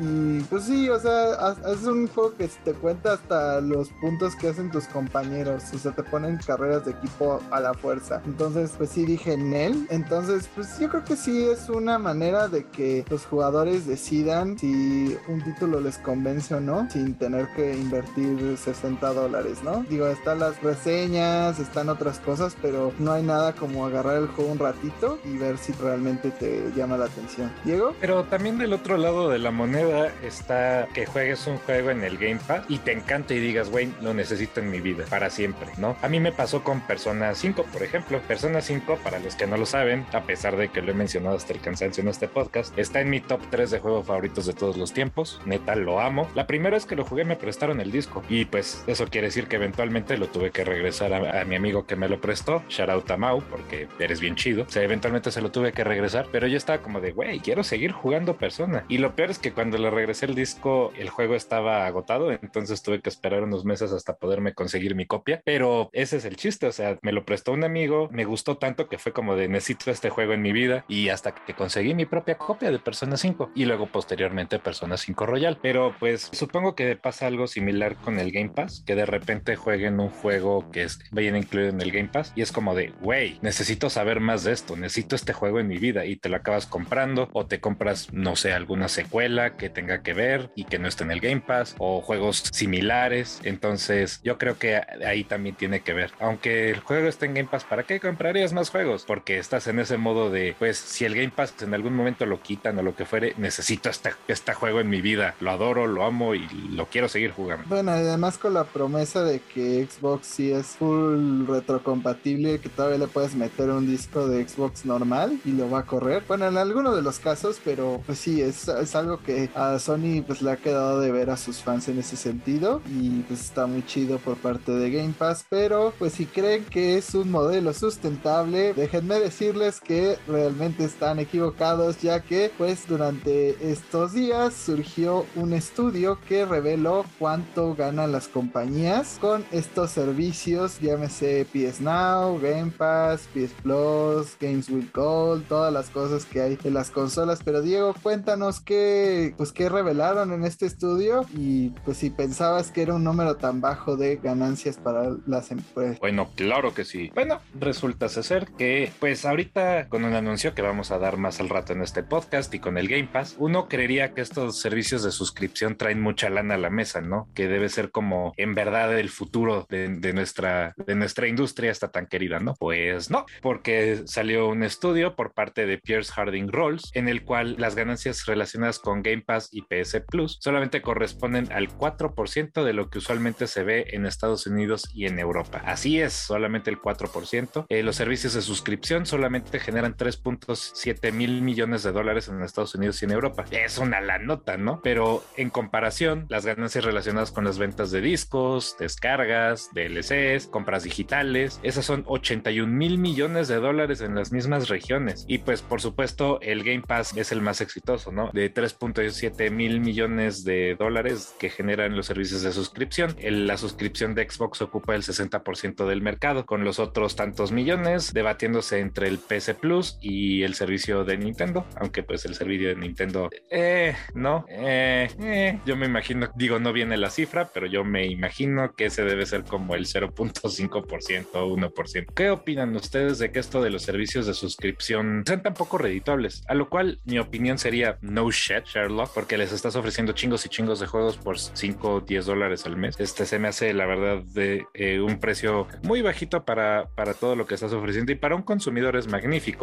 [LAUGHS] y pues sí, o sea, es un juego que te cuenta hasta los puntos que hacen tus compañeros, o sea, te ponen carreras de equipo a la fuerza. Entonces, pues sí dije en él. Entonces, pues yo creo que sí es una manera de que los jugadores decidan si un título les convence o no, sin tener que invertir 60 dólares, ¿no? Digo, están las reseñas, están otras cosas, pero no hay nada como agarrar el juego un ratito y ver si realmente te llama la atención. Diego. Pero también del otro lado de la moneda está que juegues un juego en el Game Pass y te encanta y digas, güey, lo necesito en mi vida para siempre, ¿no? A mí me pasó con Persona 5, por ejemplo. Persona 5, para los que no lo saben, a pesar de que lo he mencionado hasta el cansancio en este podcast, está en mi top 3 de juegos favoritos de todos los tiempos. Neta, lo amo. La primera vez que lo jugué me prestaron el disco y pues eso quiere decir que eventualmente lo tuve que regresar a, mi amigo que me lo prestó, shout out a Mau, porque eres bien chido. O sea, eventualmente se lo tuve que regresar, pero yo estaba como de, güey, quiero seguir jugando Persona. Y lo peor es que cuando le regresé el disco, el juego estaba agotado, entonces tuve que esperar unos meses hasta poderme conseguir mi copia, pero ese es el chiste, o sea, me lo prestó un amigo, me gustó tanto que fue como de necesito este juego en mi vida y hasta que conseguí mi propia copia de Persona 5 y luego posteriormente Persona 5 Royal. Pero pues supongo que pasa algo similar con el Game Pass, que de repente jueguen un juego que es, vayan incluido en el Game Pass y es como de, güey, necesito saber más de esto, necesito este juego en mi vida y te lo acabas comprando o te compras, no sé, alguna secuela que tenga que ver y que no esté en el Game Pass o juegos similares. Entonces yo creo que ahí también tiene que ver. Aunque el juego esté en Game Pass, ¿para qué comprarías más juegos? Porque estás en ese modo de, pues, si el Game Pass en algún momento lo quitan o lo que fuere, necesito este, este juego en mi vida. Lo adoro, lo amo y lo quiero seguir jugando. Bueno, además con la promesa de que Xbox sí es full retrocompatible, que todavía le puedes meter un disco de Xbox normal y lo va a correr. Bueno, en alguno de los casos, pero pues sí, es, es algo que a Sony pues le ha quedado de ver a sus fans en ese sentido y pues está muy chido por parte de Game Pass, pero pues si creen que es un modelo sustentable, déjenme decirles que realmente están equivocados ya que pues durante estos días surgió un estudio que reveló cuánto ganan las compañías con estos servicios, llámese PS Now, Game Pass, PS Plus, Games with Gold, todas las cosas que hay en las consolas, pero Diego, cuéntanos qué pues qué revelaron en este estudio y pues si pensabas que era un número tan bajo de ganancias para las empresas. Bueno, claro que sí. Bueno, resulta ser que, pues ahorita con un anuncio que vamos a dar más al rato en este podcast y con el Game Pass, uno creería que estos servicios de suscripción traen mucha lana a la mesa, ¿no? Que debe ser como en verdad el futuro de, nuestra, de nuestra industria está tan querida, ¿no? Pues no, porque salió un estudio por parte de Pierce Harding Rolls en el cual las ganancias relacionadas con Game Pass y PS Plus solamente corresponden al 4% de lo que usualmente se ve en Estados Unidos y en Europa. Así es, solamente el 4%. Eh, los servicios de suscripción solamente generan 3.7 mil millones de dólares en Estados Unidos y en Europa. Es una la nota, ¿no? Pero en comparación, las ganancias relacionadas con las ventas de discos, descargas, DLCs, compras digitales, esas son 81 mil millones de dólares en las mismas regiones. Y pues por supuesto el Game Pass es el más exitoso, ¿no? De 3.7 mil millones de dólares que generan los servicios de suscripción. la suscripción de Xbox ocupa el 60% del mercado, con los otros tantos millones debatiéndose entre el PS Plus y el servicio de Nintendo, aunque pues el servicio de Nintendo, eh, no, eh, eh, yo me imagino, digo, no viene la cifra, pero yo me imagino que ese debe ser como el 0.5% o 1%. ¿Qué opinan ustedes de que esto de los servicios de suscripción sean tan poco redituables? A lo cual mi opinión sería no shit, Sherlock, porque les estás ofreciendo chingos y chingos de juegos por 5 o 10 dólares al mes. Este se me hace, la verdad, de eh, un precio muy bajito para, para todo lo que estás ofreciendo y para un consumidor es magnífico,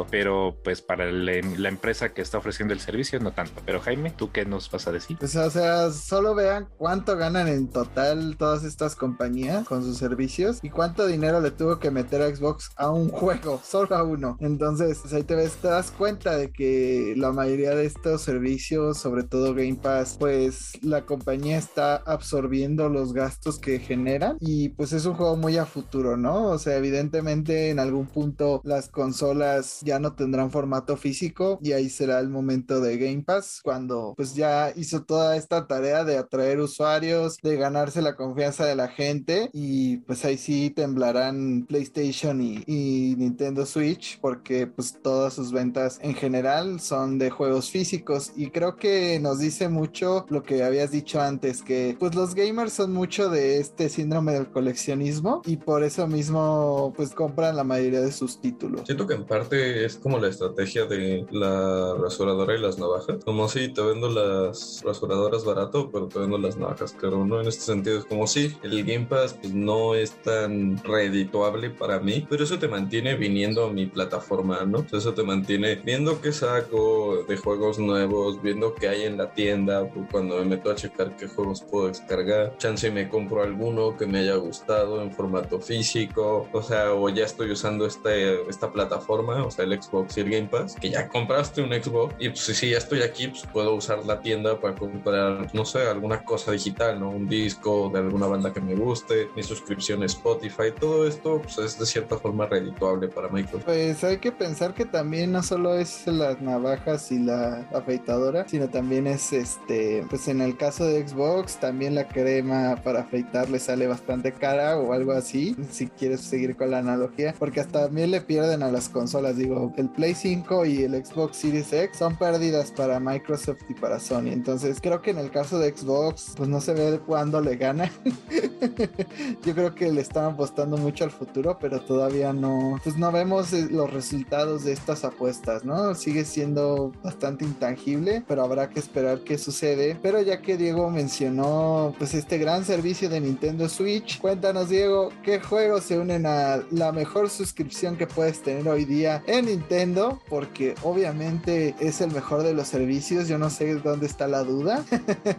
pero pues para la, la empresa que está ofreciendo el servicio no tanto. Pero Jaime, ¿tú qué nos vas a decir? Pues, o sea, solo vean cuánto ganan en total todas estas compañías con sus servicios y cuánto dinero le tuvo que meter a Xbox a un [LAUGHS] juego, solo a uno. Entonces, pues, ahí te ves, te das cuenta de que la mayoría de estos servicios, sobre todo Game Pass, pues la compañía está absorbiendo los gastos que generan y pues es un juego muy a futuro, ¿no? O sea, evidentemente en algún punto las consolas ya no tendrán formato físico y ahí será el momento de Game Pass cuando pues ya hizo toda esta tarea de atraer usuarios, de ganarse la confianza de la gente y pues ahí sí temblarán PlayStation y, y Nintendo Switch porque pues todas sus ventas en general son de juegos físicos y creo que nos dice mucho lo que habías dicho antes que pues los gamers son mucho de este síndrome del coleccionismo y por eso mismo pues compran la mayoría de sus títulos. Siento que en parte es como la estrategia de la rasuradora y las navajas. Como si te vendo las rasuradoras barato, pero te vendo las navajas caro, ¿no? En este sentido es como si el Game Pass pues, no es tan redituable para mí, pero eso te mantiene viniendo a mi plataforma, ¿no? Eso te mantiene viendo qué saco de juegos nuevos, viendo qué hay en la tienda, pues, cuando me meto a checar qué juegos puedo descargar, chance me compro alguno que me haya gustado en formato físico, o sea, o ya estoy usando este, esta plataforma, o sea, el Xbox y el Game Pass, que ya compraste un Xbox y pues si ya estoy aquí, pues puedo usar la tienda para comprar, no sé, alguna cosa digital, ¿no? Un disco de alguna banda que me guste, mi suscripción a Spotify, todo esto pues, es de cierta forma redituable para Microsoft. Pues hay que pensar que también no solo es las navajas y la afeitadora, sino también es este, pues en el caso de Xbox, también la crema para afeitar le sale bastante cara o algo así, si quieres seguir con la analogía, porque hasta también le pierden a las consolas, digo, el Play 5 y el Xbox Series X son pérdidas para Microsoft y para Sony, entonces creo que en el caso de Xbox, pues no se ve cuándo le gana. [LAUGHS] Yo creo que le están apostando mucho al futuro, pero todavía no, pues no vemos eh, los resultados de estas apuestas, ¿no? Sigue siendo bastante intangible, pero habrá que esperar qué sucede. Pero ya que Diego mencionó, pues este gran servicio de Nintendo Switch, cuéntanos Diego, ¿qué juegos se unen a la mejor suscripción que puedes tener hoy día en Nintendo? Porque obviamente es el mejor de los servicios, yo no sé dónde está la duda.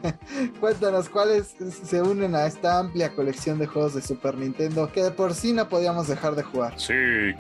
[LAUGHS] cuéntanos cuáles se unen a esta amplia colección de juegos de Super Nintendo que de por sí no podíamos dejar de jugar. Sí,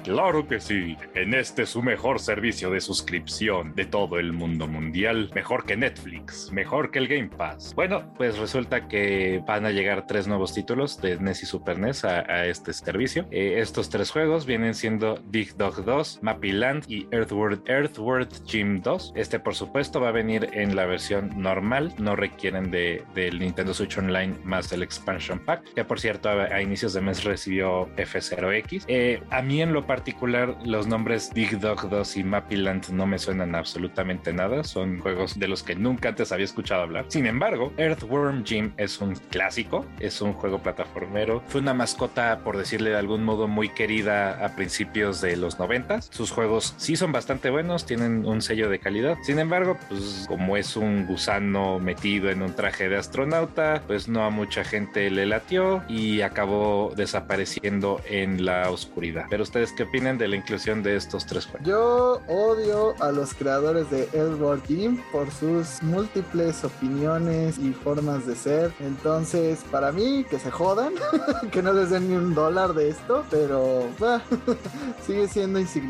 claro que sí. En este su mejor servicio de suscripción de todo el mundo mundial. Mejor que Netflix, mejor que el Game Pass. Bueno, pues resulta que van a llegar tres nuevos títulos de NES y Super NES a, a este servicio. Eh, estos tres juegos vienen siendo Big Dog 2, Mappy Land y Earthworld, Earthworld Gym 2. Este, por supuesto, va a venir en la versión normal. No requieren de, del Nintendo Switch Online más el Expansion Pack, que por cierto a, inicios de mes recibió F0X. Eh, a mí en lo particular los nombres Big Dog 2 y Mappy Land no me suenan absolutamente nada. Son juegos de los que nunca antes había escuchado hablar. Sin embargo, Earthworm Jim es un clásico, es un juego plataformero. Fue una mascota, por decirle de algún modo, muy querida a principios de los 90. Sus juegos sí son bastante buenos, tienen un sello de calidad. Sin embargo, pues como es un gusano metido en un traje de astronauta, pues no a mucha gente le latió y acabó desapareciendo en la oscuridad. Pero ustedes qué opinan de la inclusión de estos tres juegos? Yo odio a los creadores de Earthworm Jim por sus múltiples opiniones y formas de ser. Entonces, para mí, que se jodan, [LAUGHS] que no les den ni un dólar de esto, pero [LAUGHS] sigue siendo insignificante.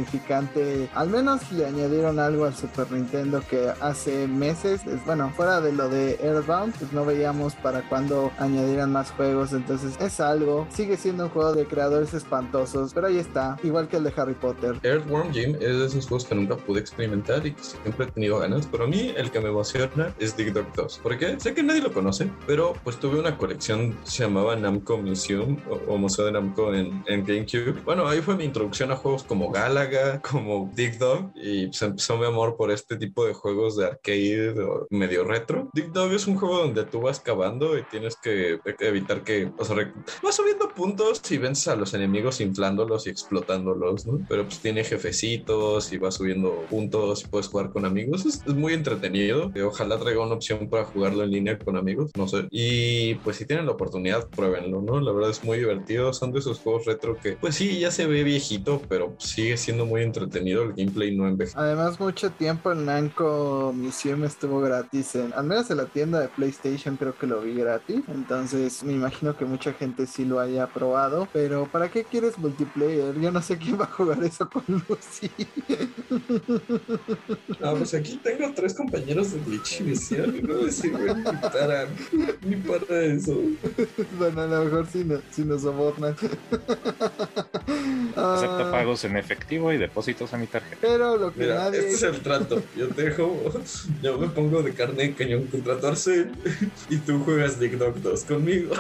Al menos le añadieron algo al Super Nintendo que hace meses, es, bueno, fuera de lo de Earthbound, pues no veíamos para cuando añadieran más juegos. Entonces, es algo. Sigue siendo un juego de creadores espantosos, pero ahí está, igual que el de Harry Potter. Earthworm Jim es de esos juegos que nunca pude experimentar y que siempre he tenido ganas, pero a mí el que me emociona es Dig Dug 2. ¿Por qué? Sé que nadie lo conoce, pero pues tuve una colección, se llamaba Namco Museum o, Museo de Namco en, GameCube. Bueno, ahí fue mi introducción a juegos como Galaga plaga como Dig Dog y empezó mi amor por este tipo de juegos de arcade o medio retro. Dig Dog es un juego donde tú vas cavando y tienes que evitar que, o sea, vas subiendo puntos y vences a los enemigos inflándolos y explotándolos, ¿no? Pero pues tiene jefecitos y vas subiendo puntos y puedes jugar con amigos. Es, es muy entretenido. Ojalá traiga una opción para jugarlo en línea con amigos, no sé. Y pues si tienen la oportunidad, pruébenlo, ¿no? La verdad es muy divertido. Son de esos juegos retro que, pues sí, ya se ve viejito, pero sigue siendo muy entretenido. El gameplay no envejece. Además, mucho tiempo en Namco Museum estuvo gratis. En, al menos en la tienda de PlayStation creo que lo vi gratis. Entonces me imagino que mucha gente sí lo haya probado. Pero ¿para qué quieres multiplayer? Yo no sé quién va a jugar eso con Lucy. Ah, pues aquí tengo tres compañeros de Glitch y no sirven ni para, ni para eso. bueno, a lo mejor sí, no, sí nos sobornan. Acepto Ah, pagos en efectivo y depósitos a mi tarjeta. Pero lo que Mira, nadie... este es el trato. Yo te dejo, [LAUGHS] yo me pongo de carne de cañón contra tu Arcel y tú juegas Dig Dog 2 conmigo.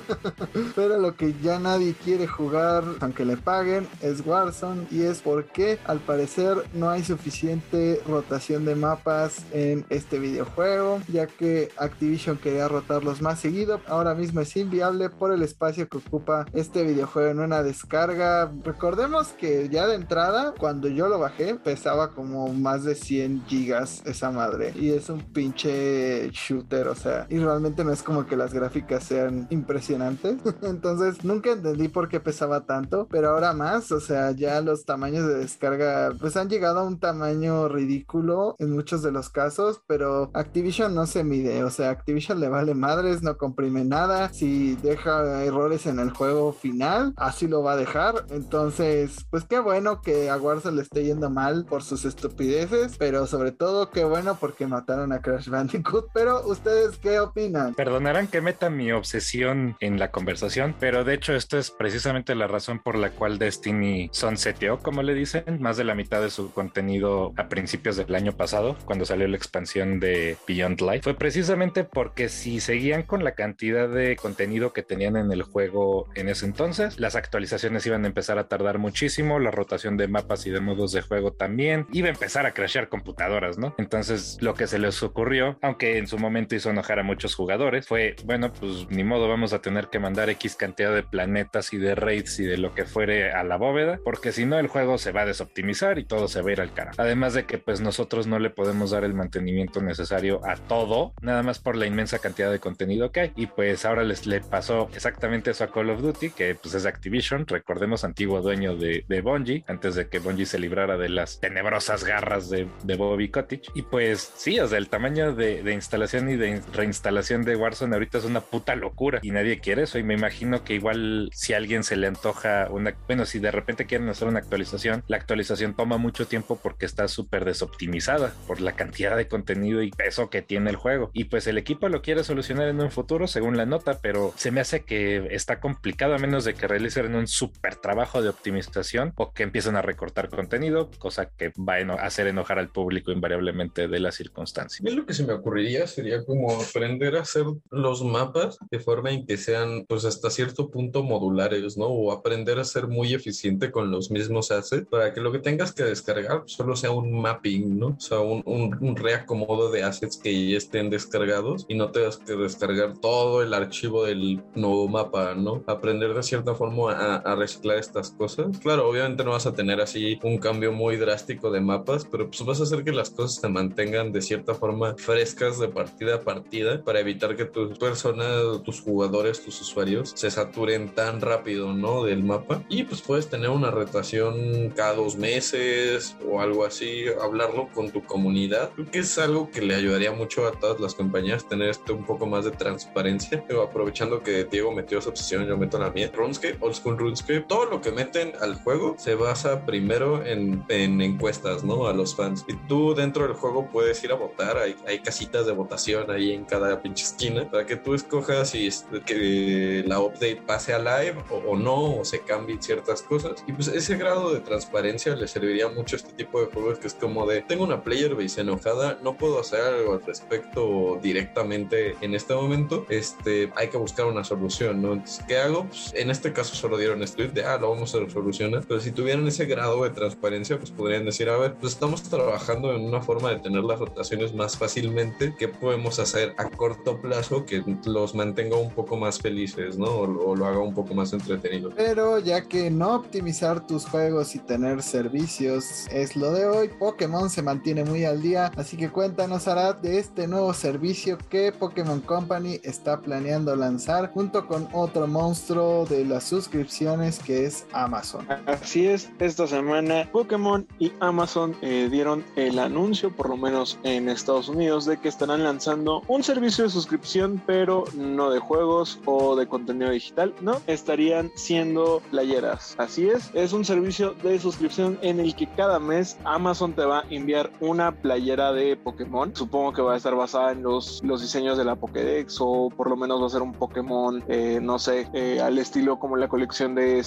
[LAUGHS] Pero lo que ya nadie quiere jugar, aunque le paguen, es Warzone. Y es porque al parecer no hay suficiente rotación de mapas en este videojuego, ya que Activision quería rotarlos más seguido. Ahora mismo es inviable por el espacio que ocupa este videojuego en una descarga. Recordemos que ya de entrada, cuando yo lo bajé, pesaba como más de 100 gigas esa madre. Y es un pinche shooter, o sea, y realmente no es como que las gráficas sean impresionantes. [LAUGHS] Entonces nunca entendí por qué pesaba tanto, pero ahora más, o sea, ya los tamaños de descarga pues han llegado a un tamaño ridículo en muchos de los casos, pero Activision no se mide, o sea, Activision le vale madres, no comprime nada, si deja errores en el juego final, así lo va a dejar. Entonces, pues qué bueno que a Warzone le esté yendo mal por sus estupideces, pero sobre todo qué bueno porque mataron a Crash Bandicoot, [LAUGHS] pero ustedes qué opinan? Perdonarán que meta mi obsesión en la conversación, pero de hecho esto es precisamente la razón por la cual Destiny sunseteó, como le dicen, más de la mitad de su contenido a principios del año pasado, cuando salió la expansión de Beyond Light. Fue precisamente porque si seguían con la cantidad de contenido que tenían en el juego en ese entonces, las actualizaciones iban a empezar a tardar muchísimo, la rotación de mapas y de modos de juego también, iba a empezar a crashear computadoras, ¿no? Entonces lo que se les ocurrió, aunque en su momento hizo enojar a muchos jugadores, fue, bueno, pues ni modo, vamos a tener que mandar X cantidad de planetas y de raids y de lo que fuere a la bóveda, porque si no el juego se va a desoptimizar y todo se va a ir al cara. Además de que pues nosotros no le podemos dar el mantenimiento necesario a todo, nada más por la inmensa cantidad de contenido que hay. Y pues ahora les le pasó exactamente eso a Call of Duty, que pues es Activision, recordemos antiguo dueño de, de Bungie, antes de que Bungie se librara de las tenebrosas garras de, Bobby Cottage. Y pues sí, o sea, el tamaño de, instalación y de reinstalación de Warzone ahorita es una puta locura y nadie quiere eso. Y me imagino que igual si alguien se le antoja una, bueno, si de repente quieren hacer una actualización, la actualización toma mucho tiempo porque está súper desoptimizada por la cantidad de contenido y peso que tiene el juego. Y pues el equipo lo quiere solucionar en un futuro, según la nota, pero se me hace que está complicado a menos de que realicen un súper trabajo de optimización o que empiecen a recortar contenido, cosa que va a hacer enojar al público invariablemente de la circunstancia. Lo que se me ocurriría sería como aprender a hacer los mapas de forma en que sean, pues hasta cierto punto modulares, ¿no? O aprender a ser muy eficiente con los mismos assets para que lo que tengas que descargar solo sea un mapping, ¿no? O sea, un, reacomodo de assets que ya estén descargados y no tengas que descargar todo el archivo del nuevo mapa, ¿no? Aprender de cierta forma a, a reciclar cosas. Claro, obviamente no vas a tener así un cambio muy drástico de mapas, pero pues vas a hacer que las cosas se mantengan de cierta forma frescas de partida a partida para evitar que tus personas, tus jugadores, tus usuarios se saturen tan rápido, ¿no? Del mapa. Y pues puedes tener una rotación cada dos meses o algo así, hablarlo con tu comunidad. Creo que es algo que le ayudaría mucho a todas las compañías tener esto un poco más de transparencia. Pero aprovechando que Diego metió su opción, yo meto la mía. RuneScape, Old School RuneScape, todo lo que meten al juego se basa primero en, en encuestas, ¿no? A los fans. Y tú dentro del juego puedes ir a votar, hay, hay casitas de votación ahí en cada pinche esquina para que tú escojas si es que la update pase a live o, o no, o se cambien ciertas cosas. Y pues ese grado de transparencia le serviría mucho a este tipo de juegos que es como de, tengo una player base enojada, no puedo hacer algo al respecto directamente en este momento, este, hay que buscar una solución, ¿no? Entonces, ¿qué hago? Pues, en este caso solo dieron tweet de, ah, lo a se resoluciona, pero si tuvieran ese grado de transparencia, pues podrían decir, a ver, pues estamos trabajando en una forma de tener las rotaciones más fácilmente, ¿qué podemos hacer a corto plazo que los mantenga un poco más felices, ¿no? O, o lo haga un poco más entretenido. Pero ya que no optimizar tus juegos y tener servicios es lo de hoy, Pokémon se mantiene muy al día, así que cuéntanos Arad de este nuevo servicio que Pokémon Company está planeando lanzar junto con otro monstruo de las suscripciones que es Amazon. Así es, esta semana Pokémon y Amazon eh, dieron el anuncio, por lo menos en Estados Unidos, de que estarán lanzando un servicio de suscripción, pero no de juegos o de contenido digital, no, estarían siendo playeras. Así es, es un servicio de suscripción en el que cada mes Amazon te va a enviar una playera de Pokémon. Supongo que va a estar basada en los, los diseños de la Pokédex o por lo menos va a ser un Pokémon, eh, no sé, eh, al estilo como la colección de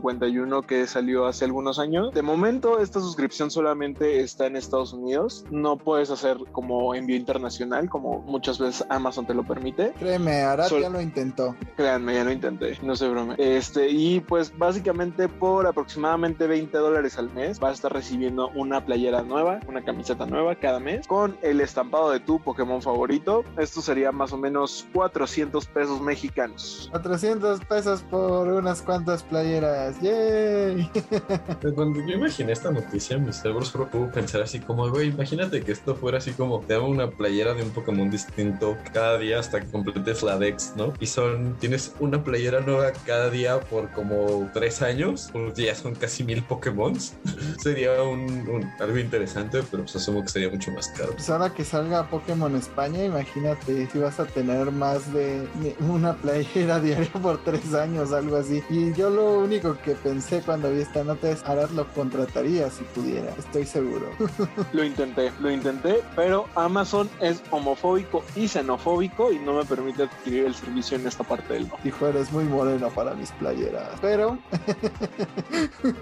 151 que salió hace algunos años. De momento esta suscripción solamente está en Estados Unidos. No puedes hacer como envío internacional como muchas veces Amazon te lo permite. Créeme, Arad Sol- ya lo intentó. Créanme, ya lo intenté, no se brome. Este, y pues básicamente por aproximadamente 20 dólares al mes vas a estar recibiendo una playera nueva, una camiseta nueva cada mes con el estampado de tu Pokémon favorito. Esto sería más o menos 400 pesos mexicanos. 400 pesos por unas cuantas playeras. ¡Yay! [LAUGHS] Cuando yo imaginé esta noticia, mi cerebro solo pudo pensar así como, güey, imagínate que esto fuera así como, te hago una playera de un Pokémon distinto cada día hasta que completes la Dex, ¿no? Y son, tienes una playera nueva cada día por como tres años, pues ya son casi mil Pokémon. [LAUGHS] sería un, un- algo interesante, pero pues asumo que sería mucho más caro. Pues ahora que salga Pokémon España, imagínate si vas a tener más de una playera [LAUGHS] diaria por tres años, algo así. Y yo lo único que pensé cuando vi esta nota es Arad lo contrataría si pudiera, estoy seguro. [LAUGHS] Lo intenté, lo intenté, pero Amazon es homofóbico y xenofóbico y no me permite adquirir el servicio en esta parte del mundo. Dijo, eres muy moreno para mis playeras. Pero [LAUGHS]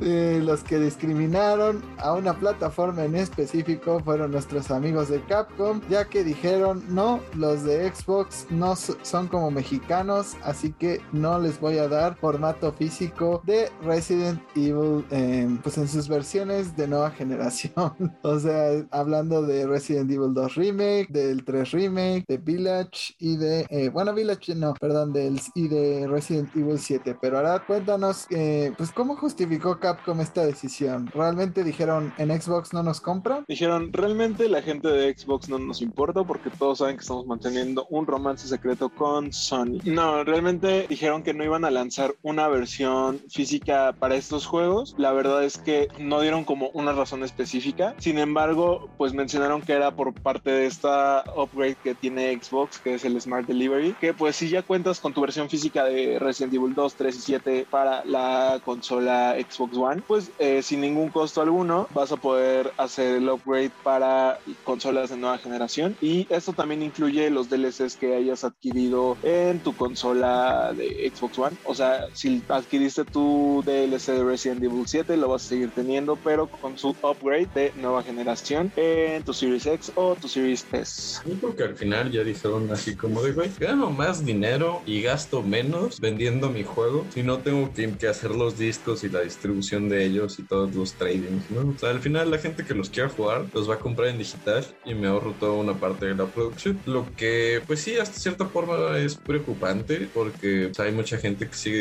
eh, los que discriminaron a una plataforma en específico fueron nuestros amigos de Capcom, ya que dijeron, no, los de Xbox no so- son como mexicanos, así que no les voy a dar formato físico de Resident Evil eh, pues en sus versiones de nueva generación. [LAUGHS] o sea, hablando de Resident Evil 2 Remake, del 3 Remake, de Village y de, eh, bueno, Village no, perdón, del, y de Resident Evil 7. Pero ahora cuéntanos, eh, pues, ¿cómo justificó Capcom esta decisión? ¿Realmente dijeron en Xbox no nos compran? Dijeron, realmente la gente de Xbox no nos importa porque todos saben que estamos manteniendo un romance secreto con Sony. No, realmente dijeron que no iban a lanzar una versión física para estos juegos. La verdad es que no dieron como una razón específica. Sin embargo, pues mencionaron que era por parte de esta upgrade que tiene Xbox, que es el Smart Delivery, que pues si ya cuentas con tu versión física de Resident Evil 2, 3 y 7 para la consola Xbox One, pues eh, sin ningún costo alguno vas a poder hacer el upgrade para consolas de nueva generación y esto también incluye los DLCs que hayas adquirido en tu consola de Xbox One. O sea, si adquiriste tu DLC de Resident Evil 7 lo vas a seguir teniendo, pero con su upgrade de nueva generación en tu Series X o tu Series S. Yo creo que al final ya dijeron así como de, güey, gano más dinero y gasto menos vendiendo mi juego si no tengo que, hacer los discos y la distribución de ellos y todos los tradings, ¿no? O sea, al final la gente que los quiera jugar los va a comprar en digital y me ahorro toda una parte de la producción. Lo que, pues sí, hasta cierta forma es preocupante porque o sea, hay mucha gente que sigue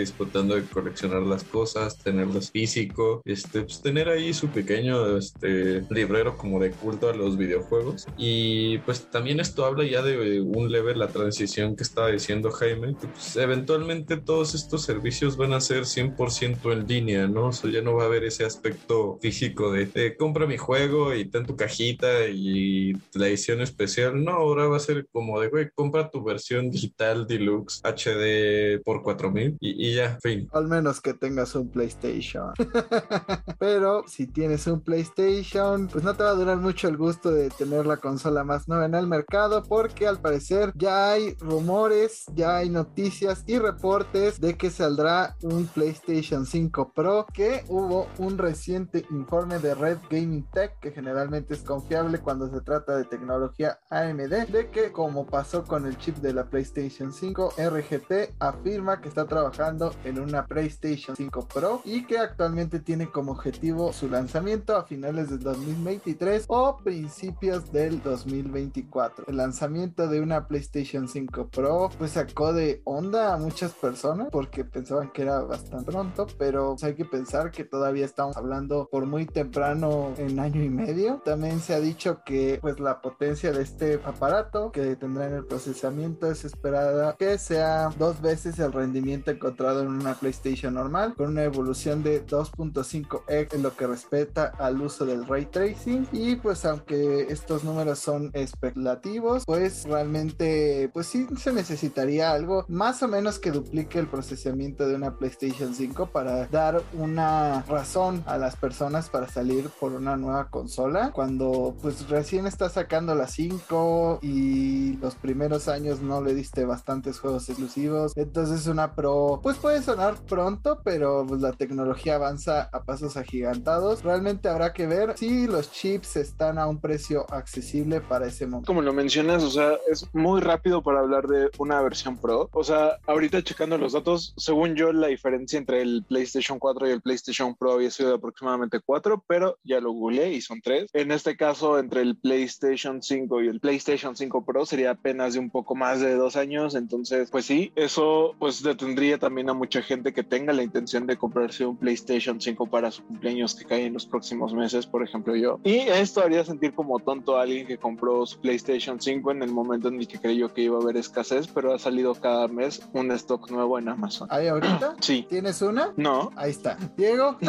de coleccionar las cosas, tenerlas físico, este, pues tener ahí su pequeño este, librero como de culto a los videojuegos. Y pues también esto habla ya de un level la transición que estaba diciendo Jaime, que pues eventualmente todos estos servicios van a ser 100% en línea, ¿no? O sea, ya no va a haber ese aspecto físico de eh, compra mi juego y ten tu cajita y la edición especial. No, ahora va a ser como de, güey, compra tu versión digital deluxe HD por 4000 y, y ya, fin. Al menos que tengas un PlayStation. [LAUGHS] Pero si tienes un PlayStation, pues no te va a durar mucho el gusto de tener la consola más nueva en el mercado porque al parecer ya hay rumores, ya hay noticias y reportes de que saldrá un PlayStation 5 Pro que hubo un reciente informe de Red Gaming Tech que generalmente es confiable cuando se trata de tecnología AMD de que como pasó con el chip de la PlayStation 5 RGT afirma que está trabajando en una PlayStation 5 Pro y que actualmente tiene como objetivo su lanzamiento a finales del 2023 o principios del 2024. El lanzamiento de una PlayStation 5 Pro pues sacó de onda a muchas personas porque pensaban que era bastante pronto, pero pues, hay que pensar que todavía estamos hablando por muy temprano en año y medio. También se ha dicho que pues la potencia de este aparato que tendrá en el procesamiento es esperada que sea dos veces el rendimiento encontrado en una PlayStation normal con una evolución de 2.5x en lo que respecta al uso del ray tracing. Y pues aunque estos números son especulativos pues realmente pues sí se necesitaría algo más o menos que duplique el procesamiento de una PlayStation 5 para dar una razón a las personas para salir por una nueva consola. Cuando pues recién está sacando la 5 y los primeros años no le diste bastantes juegos exclusivos entonces una pro pues puede sonar pronto pero pues la tecnología avanza a pasos agigantados. Realmente habrá que ver. Si los chips están a un precio accesible para ese momento. Como lo mencionas o sea es muy rápido para hablar de una versión pro. O sea ahorita checando los datos según yo la diferencia entre el PlayStation 4 y el PlayStation Pro había sido de aproximadamente 4 pero ya lo googleé y son 3 en este caso entre el PlayStation 5 y el PlayStation 5 Pro sería apenas de un poco más de dos años. Entonces pues sí eso pues detendría también a mucha gente que tenga la intención de comprarse un PlayStation 5 para su cumpleaños que cae en los próximos meses por ejemplo yo y esto haría sentir como tonto a alguien que compró su PlayStation 5 en el momento en el que creyó que iba a haber escasez pero ha salido cada mes un stock nuevo en Amazon ¿Ahí ahorita? sí ¿Tienes una? no Ahí está. Diego. [LAUGHS]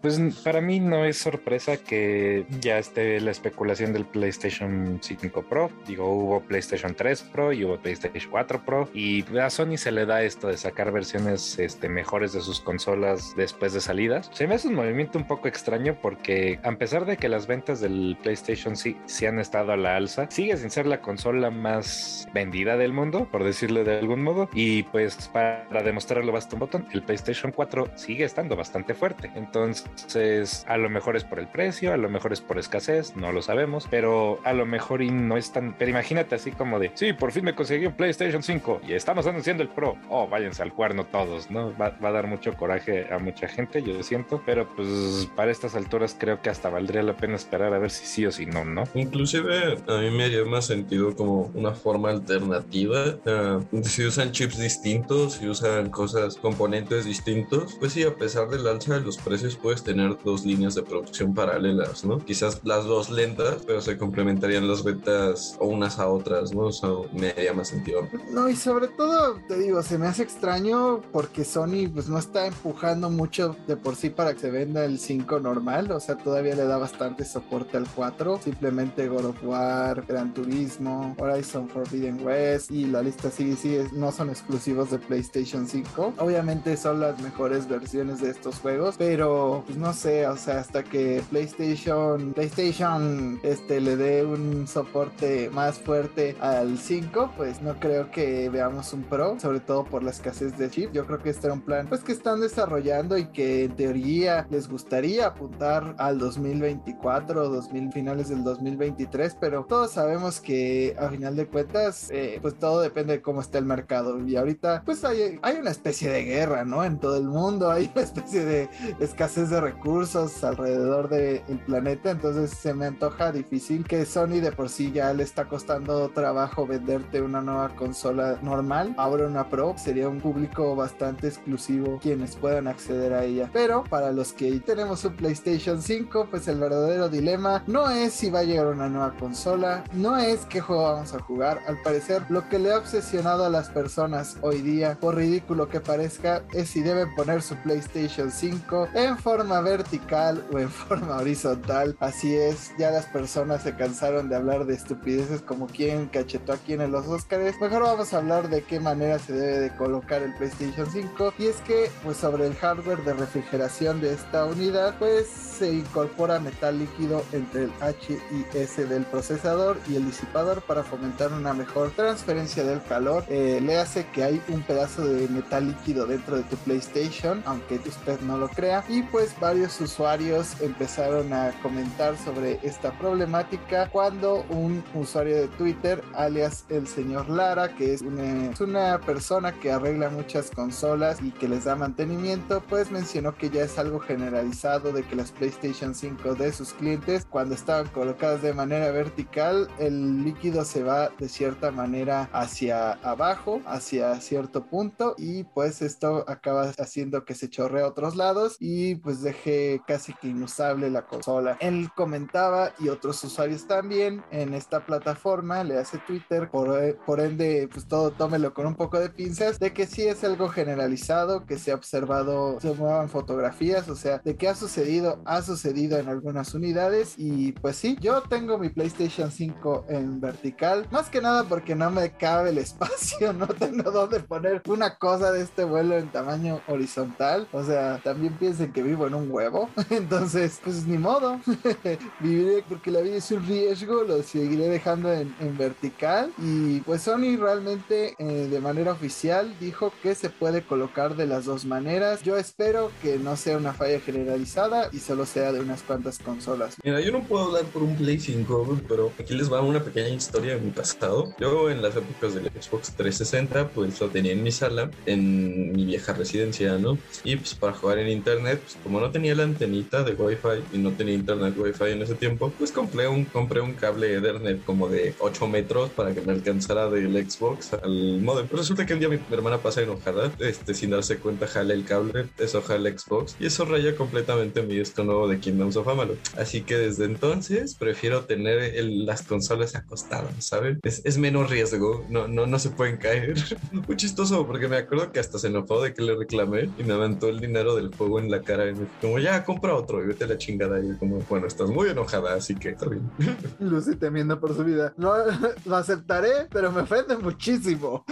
Pues para mí no es sorpresa que ya esté la especulación del PlayStation 5 Pro. Digo, hubo PlayStation 3 Pro y hubo PlayStation 4 Pro. Y a Sony se le da esto de sacar versiones este, mejores de sus consolas después de salidas. Se me hace un movimiento un poco extraño porque a pesar de que las ventas del PlayStation sí, sí han estado a la alza, sigue sin ser la consola más vendida del mundo, por decirlo de algún modo. Y pues para demostrarlo basta un botón. El PlayStation 4 sigue estando bastante fuerte. Entonces, a lo mejor es por el precio, a lo mejor es por escasez, no lo sabemos, pero a lo mejor y no es tan... Pero imagínate así como de, sí, por fin me conseguí un PlayStation 5 y estamos anunciando el Pro. Oh, váyanse al cuerno todos, ¿no? Va, va a dar mucho coraje a mucha gente, yo siento, pero pues para estas alturas creo que hasta valdría la pena esperar a ver si sí o si no, ¿no? Inclusive a mí me haría más sentido como una forma alternativa. Uh, si usan chips distintos, si usan cosas, componentes distintos, pues sí, a pesar del alza de los precios puedes tener dos líneas de producción paralelas, ¿no? Quizás las dos lentas, pero se complementarían las ventas o unas a otras, ¿no? O sea, me haría más sentido. No, y sobre todo, te digo, se me hace extraño porque Sony pues no está empujando mucho de por sí para que se venda el 5 normal, o sea, todavía le da bastante soporte al 4, simplemente God of War, Gran Turismo, Horizon Forbidden West y la lista sigue sigue, no son exclusivos de PlayStation 5. Obviamente son las mejores versiones de estos juegos, pero pues no sé, o sea, hasta que PlayStation PlayStation este le dé un soporte más fuerte al 5, pues no creo que veamos un Pro, sobre todo por la escasez de chip. Yo creo que este era un plan pues que están desarrollando y que en teoría les gustaría apuntar al 2024 o 2000 finales del 2023, pero todos sabemos que a final de cuentas eh, pues todo depende de cómo está el mercado y ahorita pues hay, hay una especie de guerra, ¿no? En todo el mundo hay una especie de escasez de recursos alrededor del planeta, entonces se me antoja difícil que Sony de por sí ya le está costando trabajo venderte una nueva consola normal, ahora una Pro, sería un público bastante exclusivo quienes puedan acceder a ella. Pero para los que tenemos un PlayStation 5, pues el verdadero dilema no es si va a llegar una nueva consola, no es qué juego vamos a jugar, al parecer lo que le ha obsesionado a las personas hoy día, por ridículo que parezca, es si deben poner su PlayStation 5 en forma vertical o en [LAUGHS] forma horizontal. Así es, ya las personas se cansaron de hablar de estupideces como quien cachetó aquí en los Oscars. Mejor vamos a hablar de qué manera se debe de colocar el PlayStation 5. Y es que, pues sobre el hardware de refrigeración de esta unidad, pues se incorpora metal líquido entre el H y S del procesador y el disipador para fomentar una mejor transferencia del calor. Eh, le hace que hay un pedazo de metal líquido dentro de tu PlayStation, aunque usted no lo crea. Y pues varios usuarios empezaron a comentar sobre esta problemática cuando un usuario de Twitter, alias el señor Lara, que es una, es una persona que arregla muchas las consolas y que les da mantenimiento, pues mencionó que ya es algo generalizado de que las PlayStation 5 de sus clientes, cuando estaban colocadas de manera vertical, el líquido se va de cierta manera hacia abajo, hacia cierto punto, y pues esto acaba haciendo que se chorre a otros lados y pues deje casi que inusable la consola. Él comentaba y otros usuarios también en esta plataforma, le hace Twitter, por, por ende, pues todo tómelo con un poco de pinzas, de que sí es algo generalizado, que se ha observado, se muevan fotografías, o sea, de que ha sucedido, ha sucedido en algunas unidades y pues sí, yo tengo mi PlayStation 5 en vertical, más que nada porque no me cabe el [LAUGHS] espacio, no tengo dónde poner una cosa de este vuelo en tamaño horizontal, o sea, también piensen que vivo en un huevo, [LAUGHS] entonces, pues ni modo, [LAUGHS] viviré porque la vida es un riesgo, lo seguiré dejando en, vertical y pues Sony realmente eh, de manera oficial dijo que se puede colocar de las dos maneras. Yo espero que no sea una falla generalizada y solo sea de unas cuantas consolas. Mira, yo no puedo hablar por un Play 5, pero aquí les va una pequeña historia de mi pasado. Yo en las épocas del Xbox 360, pues lo tenía en mi sala, en mi vieja residencia, ¿no? Y pues para jugar en internet, pues como no tenía la antenita de Wi-Fi y no tenía internet Wi-Fi en ese tiempo, pues compré un, compré un cable Ethernet como de 8 metros para que me alcanzara del Xbox al modem. Pero resulta que un día mi, hermana pasa enojada, este, sin darse cuenta, jala el cable, eso jala Xbox y eso raya completamente mi disco nuevo de Kingdoms of Amalur. Así que desde entonces prefiero tener el, las consolas acostadas, ¿saben? Es, es, menos riesgo, no, no, no se pueden caer. [LAUGHS] Muy chistoso porque me acuerdo que hasta se enojó de que le reclamé y me aventó el dinero del juego en la cara y me como ya compra otro y vete a la chingada. Y como, bueno, estás muy enojada, así que está bien. [LAUGHS] Lucy temiendo por su vida. No, [LAUGHS] lo aceptaré, pero me ofende muchísimo.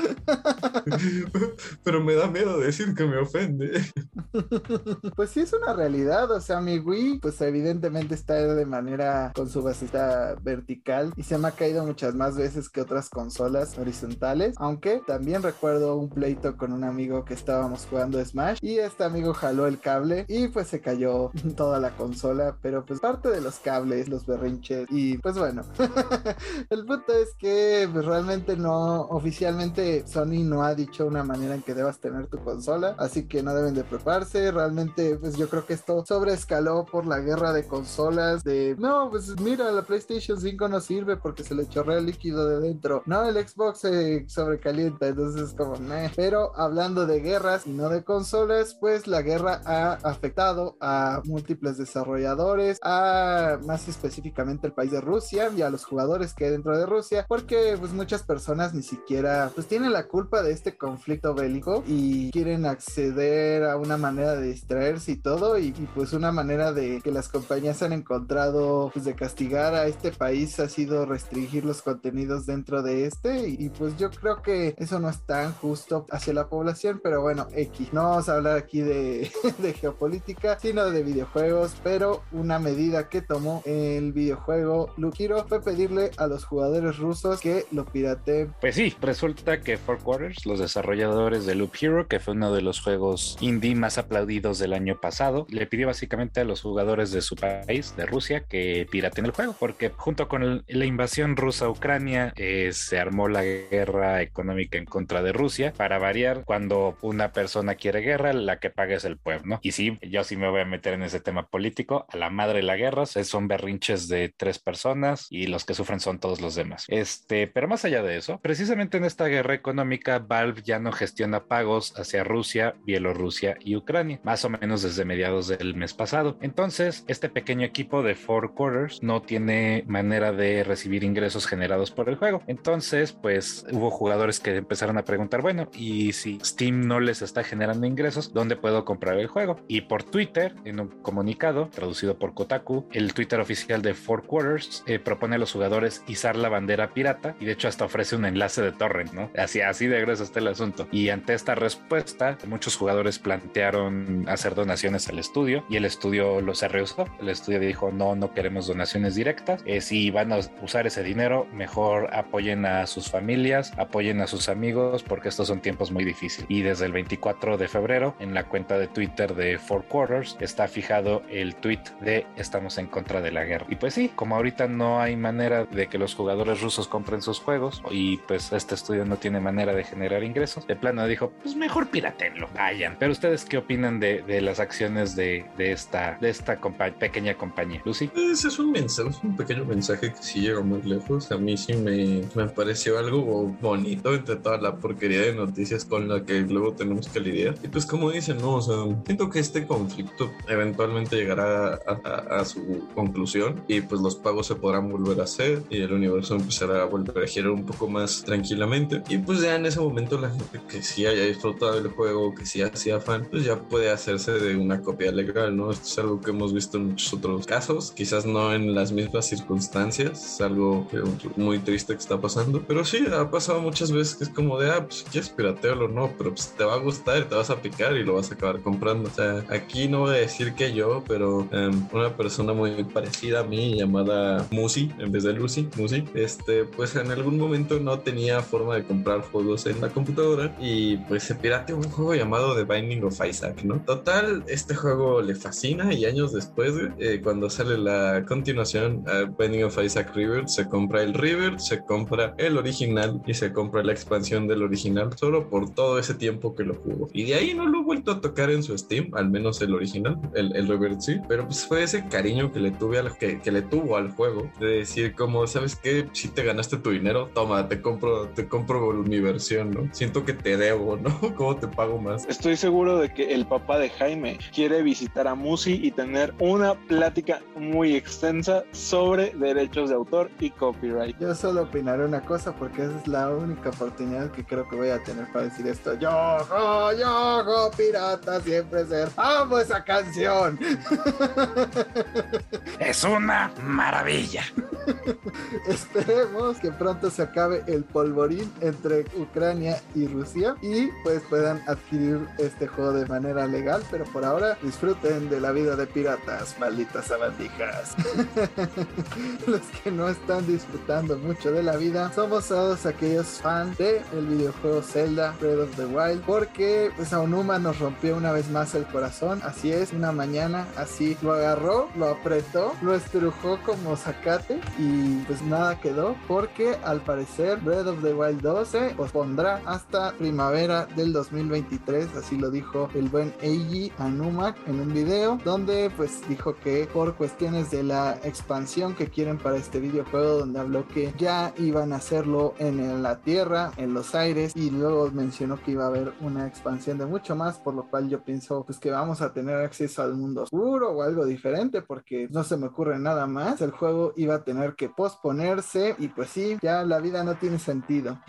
Pero me da miedo decir que me ofende. [LAUGHS] Pues sí, es una realidad. O sea, mi Wii, pues evidentemente está de manera con su basita vertical y se me ha caído muchas más veces que otras consolas horizontales. Aunque también recuerdo un pleito con un amigo que estábamos jugando Smash y este amigo jaló el cable y pues se cayó [LAUGHS] toda la consola. Pero pues parte de los cables, los berrinches y pues bueno. [LAUGHS] el punto es que pues, realmente no oficialmente Sony no ha dicho una manera que debas tener tu consola, así que no deben de prepararse. Realmente, pues yo creo que esto sobreescaló por la guerra de consolas. De no, pues mira, la PlayStation 5 no sirve porque se le chorrea el líquido de dentro. No, el Xbox se sobrecalienta, entonces como meh. Pero hablando de guerras y no de consolas, pues la guerra ha afectado a múltiples desarrolladores, a más específicamente el país de Rusia y a los jugadores que hay dentro de Rusia, porque pues muchas personas ni siquiera pues tienen la culpa de este conflicto bélico y quieren acceder a una manera de distraerse y todo y, pues una manera de que las compañías han encontrado pues de castigar a este país ha sido restringir los contenidos dentro de este y, pues yo creo que eso no es tan justo hacia la población pero bueno X. No vamos a hablar aquí de, [LAUGHS] de geopolítica sino de videojuegos pero una medida que tomó el videojuego Lukiro fue pedirle a los jugadores rusos que lo pirateen. Pues sí resulta que Four Quarters los desarrolladores de Loop Hero que fue uno de los juegos indie más aplaudidos del año pasado, le pidió básicamente a los jugadores de su país, de Rusia, que piraten el juego, porque junto con la invasión rusa a Ucrania eh, se armó la guerra económica en contra de Rusia. Para variar, cuando una persona quiere guerra, la que paga es el pueblo. Y sí, yo sí me voy a meter en ese tema político. A la madre de la guerra son berrinches de tres personas y los que sufren son todos los demás. Este, pero más allá de eso, precisamente en esta guerra económica, Valve ya no gestiona pagos hacia Rusia, Bielorrusia y Ucrania, más o menos desde mediados del mes pasado. Entonces, este pequeño equipo de Four Quarters no tiene manera de recibir ingresos generados por el juego. Entonces, pues hubo jugadores que empezaron a preguntar, bueno, y si Steam no les está generando ingresos, ¿dónde puedo comprar el juego? Y por Twitter, en un comunicado traducido por Kotaku, el Twitter oficial de Four Quarters eh, propone a los jugadores izar la bandera pirata y de hecho hasta ofrece un enlace de torrent, ¿no? Así, así de grueso está el asunto. Ante esta respuesta, muchos jugadores plantearon hacer donaciones al estudio y el estudio los rehusó. El estudio dijo, no, no queremos donaciones directas. Eh, si van a usar ese dinero, mejor apoyen a sus familias, apoyen a sus amigos, porque estos son tiempos muy difíciles. Y desde el 24 de febrero, en la cuenta de Twitter de Four Quarters, está fijado el tweet de estamos en contra de la guerra. Y pues sí, como ahorita no hay manera de que los jugadores rusos compren sus juegos y pues este estudio no tiene manera de generar ingresos. De plano dijo, pues mejor piratenlo, vayan. Pero ustedes qué opinan de, de las acciones de, de esta, de esta pequeña compañía? Lucy. Ese es un mensaje, es un pequeño mensaje que sí llega muy lejos. A mí sí me, me pareció algo bonito entre toda la porquería de noticias con la que luego tenemos que lidiar. Y pues como dicen, no, o sea, siento que este conflicto eventualmente llegará a, a, su conclusión y pues los pagos se podrán volver a hacer y el universo empezará a volver a girar un poco más tranquilamente. Y pues ya en ese momento la gente que sí haya disfrutado del juego, que sí hacía fan, pues ya puede hacerse de una copia legal, ¿no? Esto es algo que hemos visto en muchos otros casos, quizás no en las mismas circunstancias, es algo muy triste que está pasando, pero sí, ha pasado muchas veces que es como de, ah, pues quieres piratearlo no, pero pues te va a gustar y te vas a picar y lo vas a acabar comprando. O sea, aquí no voy a decir que yo, pero um, una persona muy parecida a mí llamada Musi, en vez de Lucy, Musi, este, pues en algún momento no tenía forma de comprar juegos en la computadora y pues se pirateó un juego llamado The Binding of Isaac, ¿no? Total, este juego le fascina y años después, eh, cuando sale la continuación, uh, Binding of Isaac River, se compra el River, se compra el original y se compra la expansión del original solo por todo ese tiempo que lo jugó. Y de ahí no lo he vuelto a tocar en su Steam, al menos el original, el, el River sí, pero pues fue ese cariño que le tuve al que, que le tuvo al juego, de decir como, ¿sabes qué? Si te ganaste tu dinero, toma, te compro, te compro mi versión, ¿no? Siento que te debo, [LAUGHS] ¿no? ¿Cómo te pago más? Estoy seguro de que el papá de Jaime quiere visitar a Musi y tener una plática muy extensa sobre derechos de autor y copyright. Yo solo opinaré una cosa porque esa es la única oportunidad que creo que voy a tener para decir esto. Yo, yo, yo, pirata, siempre ser. ¡Amo esa canción! Es una maravilla. [LAUGHS] Esperemos que pronto se acabe el polvorín entre Ucrania y Rusia y pues puedan adquirir este juego de manera legal, pero por ahora disfruten de la vida de piratas, malditas sabandijas. [LAUGHS] Los que no están disfrutando mucho de la vida somos todos aquellos fans del el videojuego Zelda Breath of the Wild porque pues Aonuma nos rompió una vez más el corazón, así es, una mañana así lo agarró, lo apretó, lo estrujó como zacate y pues nada quedó porque al parecer Breath of the Wild 2 se pospondrá hasta primavera del 2023, así lo dijo el buen Eiji Anuma en un video donde pues dijo que por cuestiones de la expansión que quieren para este videojuego donde habló que ya iban a hacerlo en la tierra, en los aires y luego mencionó que iba a haber una expansión de mucho más, por lo cual yo pienso pues que vamos a tener acceso al mundo oscuro o algo diferente porque no se me ocurre nada más. El juego iba a tener que posponerse y pues sí, ya la vida no tiene sentido. [LAUGHS]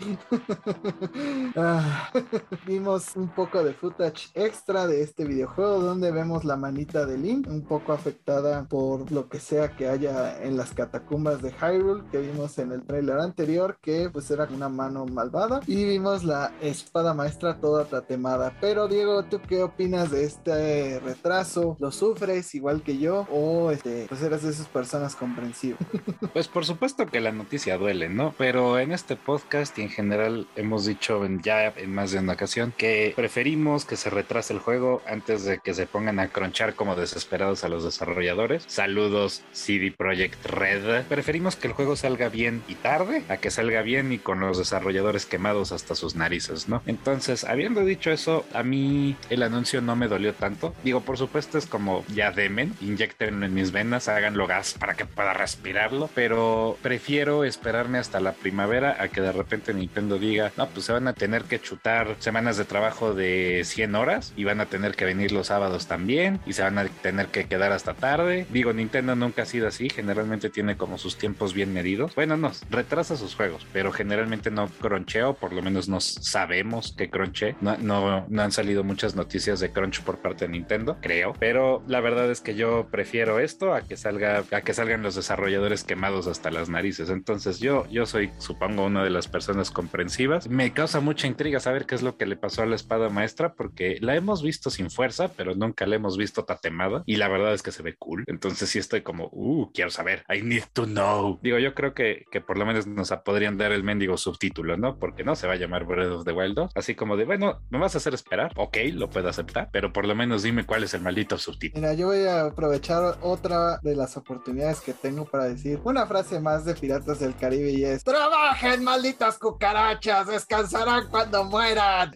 Ah, [LAUGHS] vimos un poco de footage extra de este videojuego donde vemos la manita de Link un poco afectada por lo que sea que haya en las catacumbas de Hyrule que vimos en el trailer anterior que pues era una mano malvada y vimos la espada maestra toda tatemada. Pero Diego, ¿tú qué opinas de este retraso? ¿Lo sufres igual que yo o este, pues eres de esas personas comprensivas? [LAUGHS] Pues por supuesto que la noticia duele, ¿no? Pero en este podcast y en general hemos dicho ya en más de una ocasión que preferimos que se retrase el juego antes de que se pongan a cronchar como desesperados a los desarrolladores. Saludos CD Projekt Red. Preferimos que el juego salga bien y tarde a que salga bien y con los desarrolladores quemados hasta sus narices, ¿no? Entonces, habiendo dicho eso, a mí el anuncio no me dolió tanto. Digo, por supuesto es como ya demen, inyectenlo en mis venas, háganlo gas para que pueda respirarlo, pero prefiero esperarme hasta la primavera a que de repente Nintendo diga, no, pues se van a tener que chutar semanas de trabajo de 100 horas y van a tener que venir los sábados también y se van a tener que quedar hasta tarde. Digo, Nintendo nunca ha sido así, generalmente tiene como sus tiempos bien medidos. Bueno, no, retrasa sus juegos, pero generalmente no croncheo, por lo menos no sabemos que cronche. No, no, no han salido muchas noticias de crunch por parte de Nintendo, creo, pero la verdad es que yo prefiero esto a que salga a que salgan los desarrolladores quemados hasta las narices. Entonces yo yo soy supongo una de las personas comprensivas. Me causa mucha intriga saber qué es lo que le pasó a la espada maestra porque la hemos visto sin fuerza, pero nunca la hemos visto tatemada y la verdad es que se ve cool. Entonces sí estoy como, uh, quiero saber. I need to know. Digo, yo creo que, que por lo menos nos podrían dar el mendigo subtítulo, ¿no? Porque no se va a llamar Breath of the Wild 2. Así como de, bueno, me vas a hacer esperar. Ok, lo puedo aceptar, pero por lo menos dime cuál es el maldito subtítulo. Mira, yo voy a aprovechar otra de las oportunidades que tengo para decir una frase más de Piratas del Caribe y es ¡Trabajen, malditas cucarachas! ¡Descansarán cuando mueran!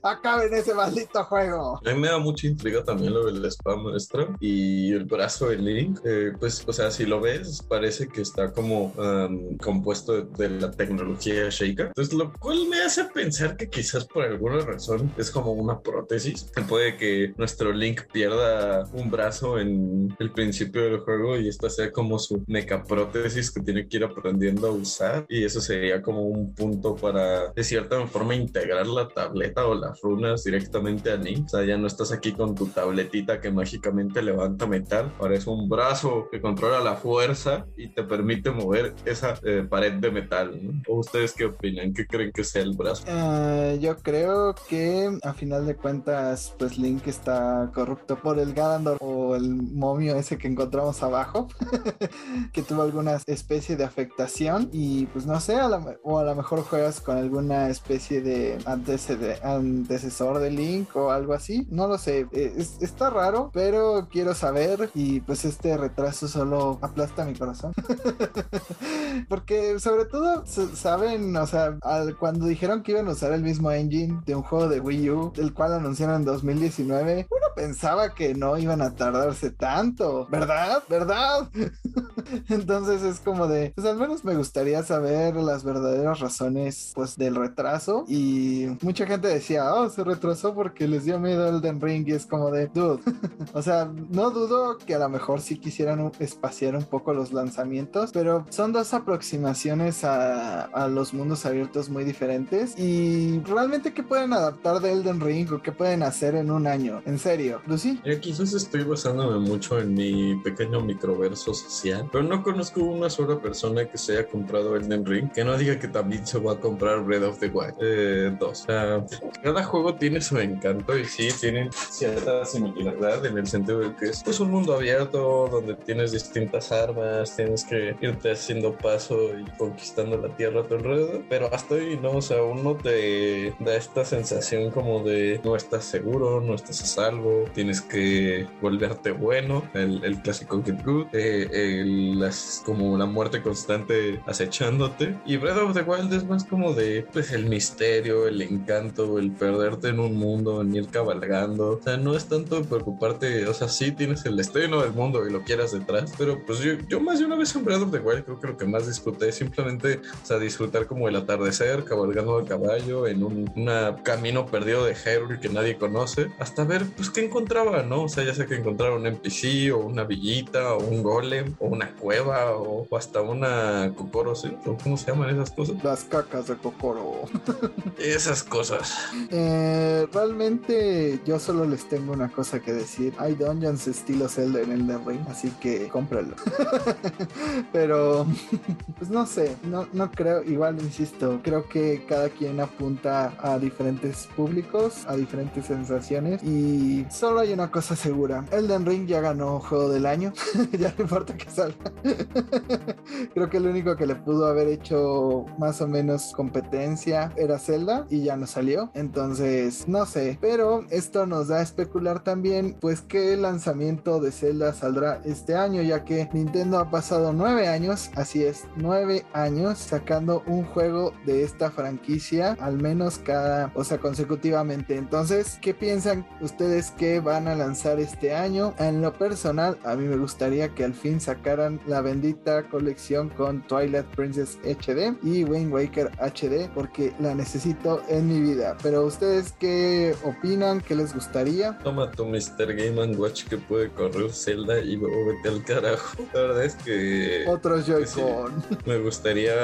¡Acaben ese maldito juego! A mí me da mucha intriga también lo del spam maestra y el brazo de Link. eh, pues, o sea, si lo ves, parece que está como um, compuesto de, de la tecnología Sheikah. Entonces, lo cual me hace pensar que quizás por alguna razón es como una prótesis. Puede que nuestro Link pierda un brazo en el principio del juego y esta sea como su meca prótesis que tiene que ir aprendiendo a usar. Y eso sería como un punto para, de cierta forma, integrar la tableta o las runas directamente a Link. O sea, ya no estás aquí con tu tabletita que mágicamente levanta metal. Ahora es un brazo que controla la fuerza y te permite mover esa eh, pared de metal. ¿no? ¿O ustedes qué opinan? ¿Qué creen que sea el brazo? Eh, yo creo que a final de cuentas, pues Link está corrupto por el Ganondorf o el momio ese que encontramos abajo, [LAUGHS] que tuvo alguna especie de afectación y pues no sé, a la- o a lo mejor juegas con alguna especie de antecede- antecesor de Link o algo así, no lo sé, Eh, es- está raro, pero quiero saber y pues este retraso solo aplasta mi corazón. [LAUGHS] Porque sobre todo, saben, o sea, al- cuando dijeron que iban a usar el mismo engine de un juego de Wii U, del cual anunciaron en 2019, uno pensaba que no iban a tardarse tanto, ¿verdad? ¿Verdad? [LAUGHS] Entonces es como de, pues al menos me gustaría saber las verdaderas razones, pues, del retraso. Y mucha gente decía, oh, se retrasó porque les dio miedo Elden Ring. Y es como de, dude, [LAUGHS] o sea, no dudo que a lo mejor sí quisieran espaciar un poco los lanzamientos, pero son dos aproximaciones a, los mundos abiertos muy diferentes. Y realmente, ¿qué pueden adaptar de Elden Ring o qué pueden hacer en un año? En serio, Lucy. Yo quizás estoy basándome mucho en mi pequeño microverso social, pero no conozco una sola persona que se haya comprado Elden Ring que no diga que también se va a comprar Breath of the Wild eh, 2. O sea, cada juego tiene su encanto y sí, tienen cierta similaridad en el sentido de que es pues, un mundo abierto donde tienes distintas armas, tienes que irte haciendo paso y conquistando la tierra a tu alrededor, pero hasta ahí no, o sea, uno te da esta sensación como de no estás seguro, no estás a salvo, tienes que volverte bueno, el, el clásico Get Good, eh, el- las, como la muerte constante acechándote. Y Breath of the Wild es más como de pues el misterio, el encanto, el perderte en un mundo, en ir cabalgando. O sea, no es tanto preocuparte, o sea, sí tienes el estreno del mundo y lo quieras detrás, pero pues yo, yo más de una vez en Breath of the Wild creo que lo que más disfruté es simplemente, o sea, disfrutar como el atardecer, cabalgando a caballo en un una camino perdido de Hyrule que nadie conoce, hasta ver pues qué encontraba, ¿no? O sea, ya sea que encontrara un NPC o una villita o un golem o una cueva o, o hasta una Kokoro, ¿sí? ¿O ¿Cómo se llaman esas cosas? Las cacas de Kokoro. Esas cosas. Eh, realmente yo solo les tengo una cosa que decir. Hay dungeons estilo Zelda en Elden Ring, así que cómpralo. [LAUGHS] Pero, [LAUGHS] pues no sé, no, no creo, igual insisto, creo que cada quien apunta a diferentes públicos, a diferentes sensaciones y solo hay una cosa segura. Elden Ring ya ganó Juego del Año, [LAUGHS] ya no importa que salga. creo que el único que le pudo haber hecho más o menos competencia era Zelda y ya no salió. Entonces, no sé, pero esto nos da a especular también pues qué lanzamiento de Zelda saldrá este año, ya que Nintendo ha pasado nueve años, así es, nueve años sacando un juego de esta franquicia, al menos cada, o sea, consecutivamente. Entonces, ¿qué piensan ustedes que van a lanzar este año? En lo personal, a mí me gustaría que al fin sacaran la bendita colección con Twilight Princess HD y Wind Waker HD, porque la necesito en mi vida. Pero ustedes, ¿qué opinan? ¿Qué les gustaría? Toma tu Mr. Game and Watch que puede correr Zelda y luego vete al carajo. [LAUGHS] La verdad es que Otros Joy-Con. [LAUGHS] me gustaría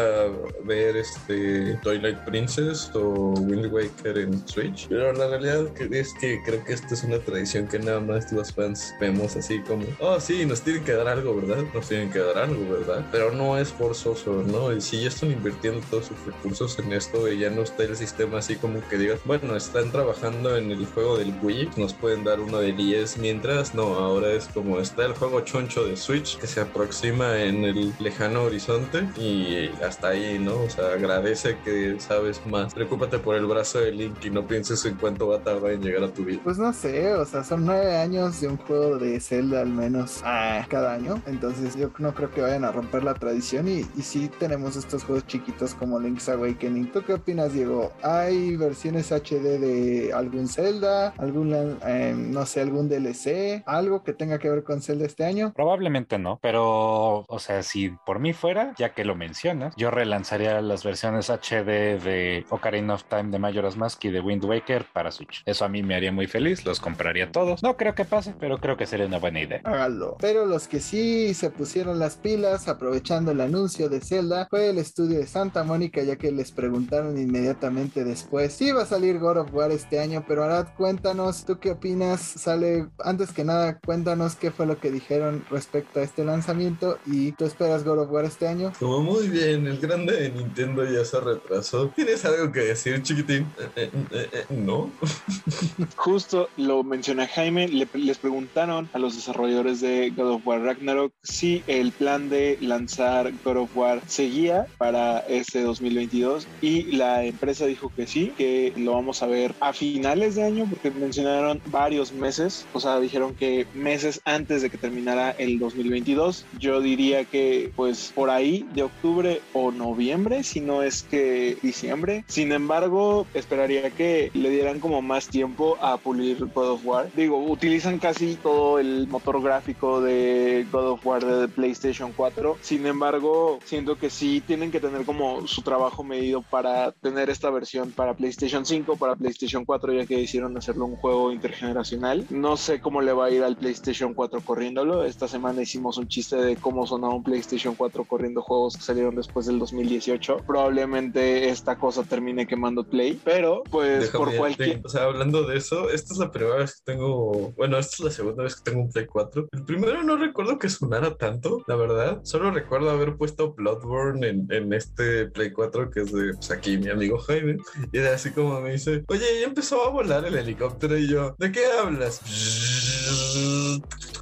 ver este Twilight Princess o Wind Waker en Switch. Pero la realidad es que creo que esta es una tradición que nada más los fans vemos así como, oh sí, nos tienen que dar algo, ¿verdad? Nos tienen que dar algo, ¿verdad? Pero no es forzoso, ¿no? Y si ya están invirtiendo todos sus recursos en esto y ya no está el sistema así como que digas, bueno, están trabajando en el juego del Wii, nos pueden dar uno de 10 mientras, no, ahora es como está el juego choncho de Switch que se aproxima en el lejano horizonte y hasta ahí, ¿no? O sea, agradece que sabes más. Preocúpate por el brazo de Link y no pienses en cuánto va a tardar en llegar a tu vida. Pues no sé, o sea, son nueve años de un juego de Zelda al menos ah, cada año. Entonces yo no creo que vayan a romper la tradición y, y sí tenemos estos juegos chiquitos como Link's Awakening. ¿Tú qué opinas, Diego? ¿Hay versiones HD de algún Zelda? ¿Algún, eh, no sé, algún DLC? ¿Algo que tenga que ver con Zelda este año? Probablemente no, pero, o sea, si por mí fuera, ya que lo mencionas, yo relanzaría las versiones HD de Ocarina of Time de Majora's Mask y de Wind Waker para Switch. Eso a mí me haría muy feliz, los compraría todos. No creo que pase, pero creo que sería una buena idea. Hágalo. Pero los que sí se pusieron las pilas aprovechando el anuncio de Zelda fue el estudio de Santa Mónica, ya que les preguntaron inmediatamente después si iba a salir God of War este año, pero Arad, cuéntanos, ¿tú qué opinas? Sale, antes que nada, cuéntanos qué fue lo que dijeron respecto a este lanzamiento y tú esperas God of War este año. Como muy bien, el grande de Nintendo ya se retrasó. ¿Tienes algo que decir, chiquitín? Eh, eh, eh, no. [LAUGHS] Justo lo menciona Jaime, le- les preguntaron a los desarrolladores de God of War Ragnarok si el plan de lanzar God of War seguía para este 2022 y la empresa dijo que sí, que lo vamos a ver a finales de año porque mencionaron varios meses, o sea, dijeron que meses antes de que terminara el 2022. Yo diría que pues por ahí de octubre o noviembre, si no es que diciembre. Sin embargo, esperaría que le dieran como más tiempo a pulir God of War. Digo, utilizan casi todo el motor gráfico de God of War de PlayStation 4. Sin embargo, siento que sí tienen que tener como su trabajo medido para tener esta versión para PlayStation 5, para PlayStation 4, ya que hicieron hacerlo un juego intergeneracional. No sé cómo le va a ir al PlayStation 4 corriéndolo. Esta semana hicimos un chiste de cómo sonaba un PlayStation 4 corriendo juegos que salieron después del 2018. Probablemente esta cosa termine quemando Play, pero pues Déjame por cualquier... O sea, hablando de eso, esta es la primera vez que tengo. Bueno, esta es la segunda vez que tengo un Play 4. El primero no recuerdo que sonara tanto, la verdad. Solo recuerdo haber puesto Bloodborne en, en este Play 4 que es de pues, aquí mi amigo Jaime. Y era así como me dice: Oye, ya empezó a volar el helicóptero. Y yo, ¿de qué hablas?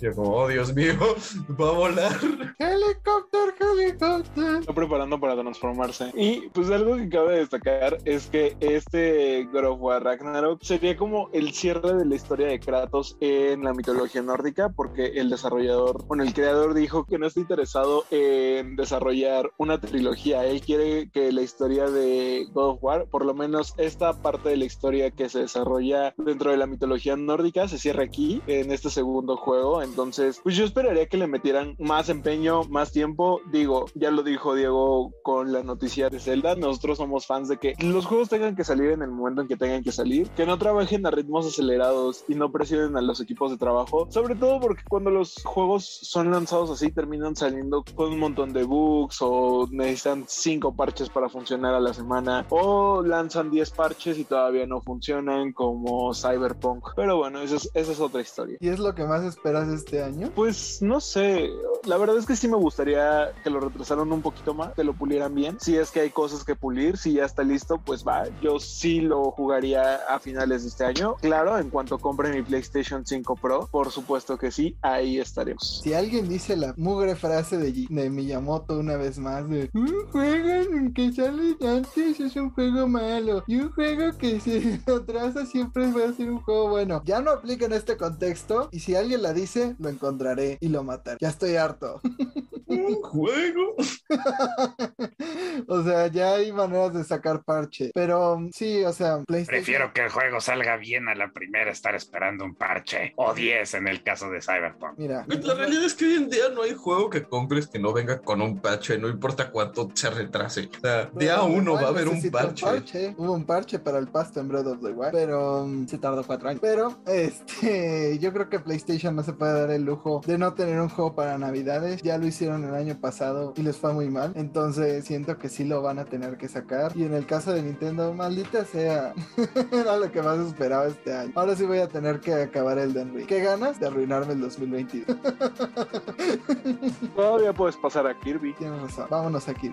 Yo, como, oh Dios mío, [LAUGHS] va a volar. Helicóptero, helicóptero. está preparando para transformarse. Y pues algo que cabe destacar es que este God of War Ragnarok sería como el cierre de la historia de Kratos en la mitología nórdica, porque el desarrollador, bueno, el creador dijo que no está interesado en desarrollar una trilogía. Él quiere que la historia de God of War, por lo menos esta parte de la historia que se desarrolla dentro de la mitología nórdica, se cierre aquí, en este segundo juego. Entonces, pues yo esperaría que le metieran más empeño, más tiempo. Digo, ya lo dijo Diego con la noticia de Zelda, nosotros somos fans de que los juegos tengan que salir en el momento en que tengan que salir, que no trabajen a ritmos acelerados y no presionen a los equipos de trabajo, sobre todo porque cuando los juegos son lanzados así terminan saliendo con un montón de bugs o necesitan cinco parches para funcionar a la semana o lanzan 10 parches y todavía no funcionan como Cyberpunk. Pero bueno, esa es, esa es otra historia. ¿Y es lo que más esperas este año? Pues no sé, la verdad es que sí me gustaría que lo retrasaran un poquito más, que lo pulieran bien. Si es que hay cosas que pulir, si ya está listo, pues va. Yo sí lo jugaría a finales de este año. Claro, en cuanto compre mi PlayStation 5 Pro, por supuesto que sí, ahí estaremos. Si alguien dice la mugre frase de Miyamoto una vez más de un juego que sale antes es un juego malo y un juego que se atrasa [LAUGHS] siempre va a ser un juego bueno. Ya no aplica en este contexto y si alguien la dice, lo encontraré y lo mataré. Ya estoy harto. [LAUGHS] Un juego. [LAUGHS] o sea, ya hay maneras de sacar parche. Pero um, sí, o sea, PlayStation. Prefiero que el juego salga bien a la primera, estar esperando un parche. O 10 en el caso de Cyberpunk. Mira, La realidad es que hoy en día no hay juego que compres que no venga con un parche, no importa cuánto se retrase. O sea, día Pero uno igual va a haber un parche. Hubo un parche para el pasto en Breath of the Wild, pero um, se tardó cuatro años. Pero este, [LAUGHS] yo creo que PlayStation no se puede dar el lujo de no tener un juego para Navidades. Ya lo hicieron el año pasado y les fue muy mal. Entonces siento que sí lo van a tener que sacar. Y en el caso de Nintendo, maldita sea, [LAUGHS] era lo que más esperaba este año. Ahora sí voy a tener que acabar el Den Ring. Qué ganas de arruinarme el 2022. [LAUGHS] Todavía puedes pasar a Kirby. Tienes razón. Vámonos aquí.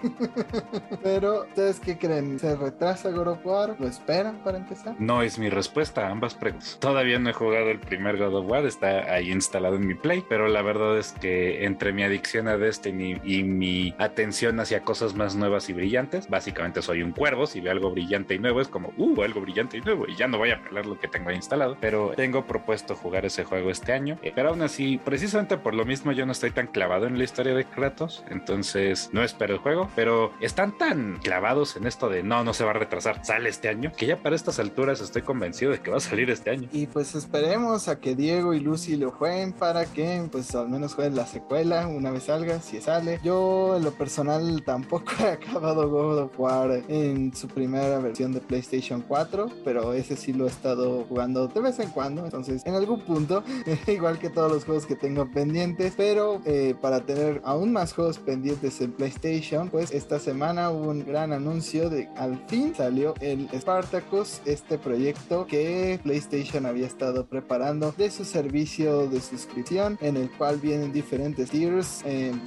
[LAUGHS] Pero, ¿ustedes qué creen? ¿Se retrasa God of War? ¿Lo esperan para empezar? No es mi respuesta a ambas preguntas. Todavía no he jugado el primer God of War, está ahí instalado en mi Play, pero la verdad es que entre mi adicción a Y mi atención hacia cosas más nuevas y brillantes. Básicamente soy un cuervo, si veo algo brillante y nuevo es como, uh, algo brillante y nuevo y ya no voy a pelar lo que tengo instalado, pero tengo propuesto jugar ese juego este año. Eh, pero aún así, precisamente por lo mismo yo no estoy tan clavado en la historia de Kratos, entonces no espero el juego, pero están tan clavados en esto de no, no se va a retrasar, sale este año, que ya para estas alturas estoy convencido de que va a salir este año. Y pues esperemos a que Diego y Lucy lo jueguen para que pues al menos jueguen la secuela una vez salga, si sale. Yo en lo personal [LAUGHS] tampoco he acabado God of War en su primera versión de PlayStation 4, pero ese sí lo he estado jugando de vez en cuando, entonces en algún punto, [LAUGHS] igual que todos los juegos que tengo pendientes, pero eh, para tener aún más juegos pendientes en PlayStation, pues esta semana hubo un gran anuncio de al fin salió el Spartacus, este proyecto que PlayStation había estado preparando de su servicio de suscripción, en el cual vienen diferentes tiers,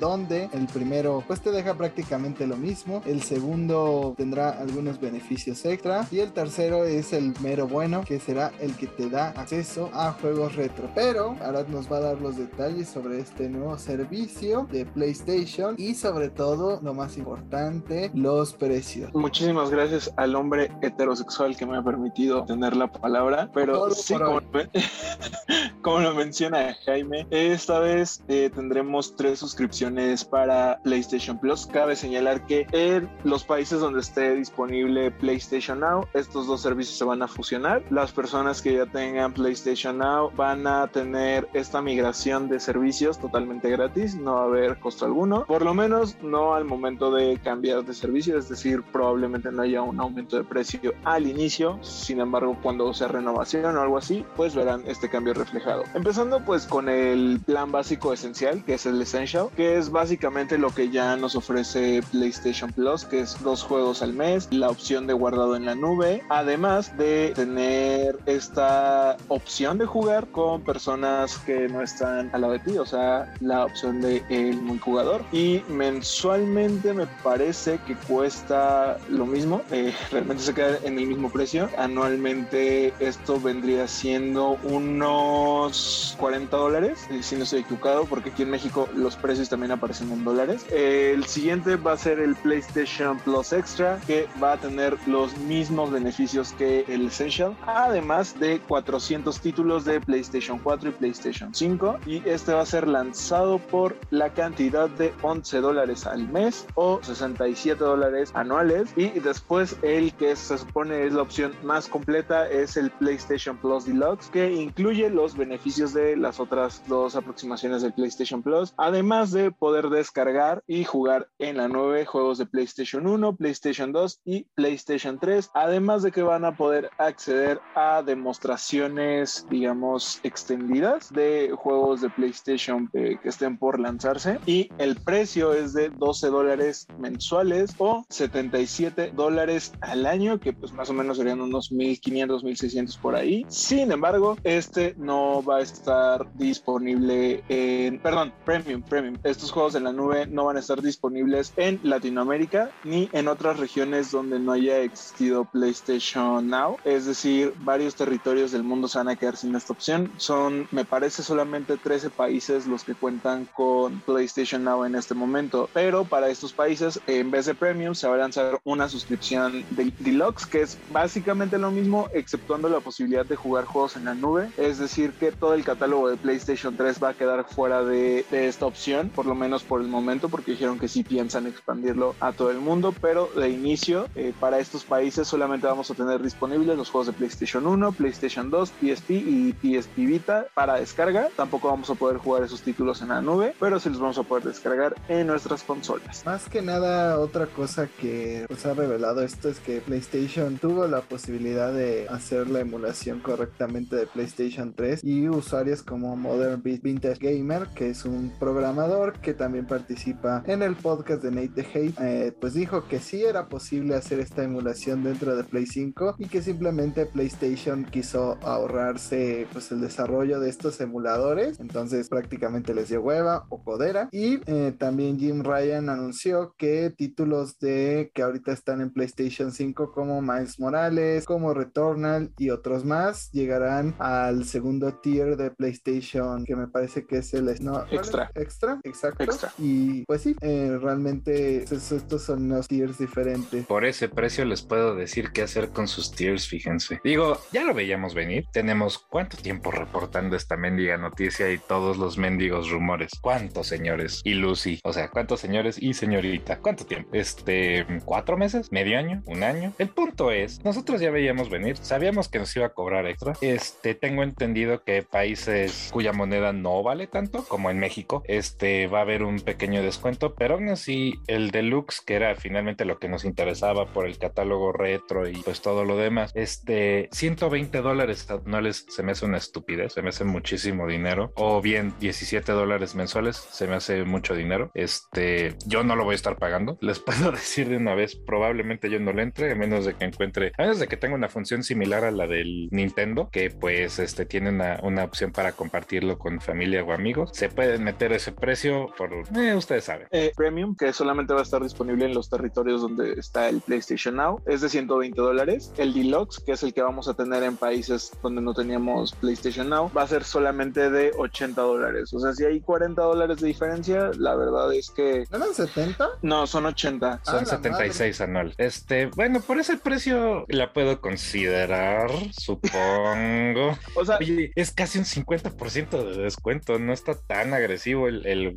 donde el primero pues te deja prácticamente lo mismo, el segundo tendrá algunos beneficios extra y el tercero es el mero bueno, que será el que te da acceso a juegos retro. Pero ahora nos va a dar los detalles sobre este nuevo servicio de PlayStation y sobre todo, lo más importante, los precios. Muchísimas gracias al hombre heterosexual que me ha permitido tener la palabra, pero sí, [LAUGHS] como, lo menciona Jaime, esta vez eh, tendremos tres suscripciones para PlayStation Plus. Cabe señalar que en los países donde esté disponible PlayStation Now, estos dos servicios se van a fusionar. Las personas que ya tengan PlayStation Now van a tener esta migración de servicios totalmente gratis, no va a haber costo alguno, por lo menos no al momento de cambiar de servicio, es decir, probablemente no haya un aumento de precio al inicio, sin embargo, cuando sea renovación o algo así, pues verán este cambio reflejado. Empezando pues con el plan básico esencial, que es el Essential, que es básicamente lo que ya nos ofrece PlayStation Plus, que es dos juegos al mes, la opción de guardado en la nube, además de tener esta opción de jugar con personas que no están al lado de ti, o sea, la opción de el multijugador. Y mensualmente me parece que cuesta lo mismo, eh, [LAUGHS] realmente se queda en el mismo precio. Anualmente esto vendría siendo unos 40 dólares, eh, si no estoy equivocado, porque aquí en México los precios también aparecen en dólares. El siguiente va a ser el PlayStation Plus Extra, que va a tener los mismos beneficios que el Essential, además de 400 títulos de PlayStation 4 y PlayStation 5. Y este va a ser lanzado por la cantidad de 11 dólares al mes o 67 dólares anuales. Y después el que se supone es la opción más completa es el PlayStation Plus Deluxe, que incluye los beneficios de las otras dos aproximaciones del PlayStation Plus, además de poder descargar y jugar en la 9 juegos de PlayStation 1, PlayStation 2 y PlayStation 3, además de que van a poder acceder a demostraciones, digamos, extendidas de juegos de PlayStation que estén por lanzarse y el precio es de 12 dólares mensuales o 77 dólares al año, que pues más o menos serían unos 1500, 1600 por ahí. Sin embargo, este no va a estar disponible en, perdón, Premium, Premium. Juegos en la nube no van a estar disponibles en Latinoamérica ni en otras regiones donde no haya existido PlayStation Now. Es decir, varios territorios del mundo se van a quedar sin esta opción. Son, me parece, solamente 13 países los que cuentan con PlayStation Now en este momento. Pero para estos países, en vez de Premium, se va a lanzar una suscripción de Deluxe, que es básicamente lo mismo, exceptuando la posibilidad de jugar juegos en la nube. Es decir, que todo el catálogo de PlayStation 3 va a quedar fuera de, esta opción, por lo menos por el momento, porque dijeron que sí piensan expandirlo a todo el mundo, pero de inicio, eh, para estos países solamente vamos a tener disponibles los juegos de PlayStation 1, PlayStation 2, PSP y PSP Vita para descarga. Tampoco vamos a poder jugar esos títulos en la nube, pero sí los vamos a poder descargar en nuestras consolas. Más que nada, otra cosa que pues, ha revelado esto es que PlayStation tuvo la posibilidad de hacer la emulación correctamente de PlayStation 3 y usuarios como Modern Vintage Gamer, que es un programador que también participa en el podcast de Nate the Hate, eh, pues dijo que sí era posible hacer esta emulación dentro de Play 5 y que simplemente PlayStation quiso ahorrarse pues el desarrollo de estos emuladores, entonces prácticamente les dio hueva o codera y eh, también Jim Ryan anunció que títulos de que ahorita están en PlayStation 5 como Miles Morales, como Returnal y otros más llegarán al segundo tier de PlayStation que me parece que es el no, extra. Extra, exacto. Extra. Y pues sí, eh, realmente estos son unos tiers diferentes. Por ese precio les puedo decir qué hacer con sus tiers, fíjense. Digo, ya lo veíamos venir. Tenemos cuánto tiempo reportando esta mendiga noticia y todos los mendigos rumores. ¿Cuántos señores? Y Lucy. O sea, ¿cuántos señores y señorita? ¿Cuánto tiempo? Este, cuatro meses, medio año, un año. El punto es, nosotros ya veíamos venir, sabíamos que nos iba a cobrar extra. Este, tengo entendido que países cuya moneda no vale tanto como en México, este, va a haber un pequeño descuento, pero aún así el deluxe, que era finalmente lo que nos interesaba por el catálogo retro y pues todo lo demás, este, 120 dólares anuales se me hace una estupidez, se me hace muchísimo dinero, o bien 17 dólares mensuales, se me hace mucho dinero. Este, yo no lo voy a estar pagando, [LAUGHS] les puedo decir de una vez, probablemente yo no le entre, a menos de que encuentre, a menos de que tenga una función similar a la del Nintendo, que pues este tiene una, una opción para compartirlo con familia o amigos. Se pueden meter ese precio por, eh, ustedes saben. Eh, Premium, que solamente va a estar disponible en los territorios donde está el PlayStation Now, es de 120 dólares. El Deluxe, que es el que vamos a tener en países donde no teníamos PlayStation Now, va a ser solamente de 80 dólares. O sea, si hay 40 dólares de diferencia, la verdad es que... ¿No eran 70? No, son 80. Son Ah, la 76 anual. Este, bueno, por ese precio la puedo considerar, supongo. [LAUGHS] O sea, Oye, es casi un 50% de descuento, no está tan agresivo el, el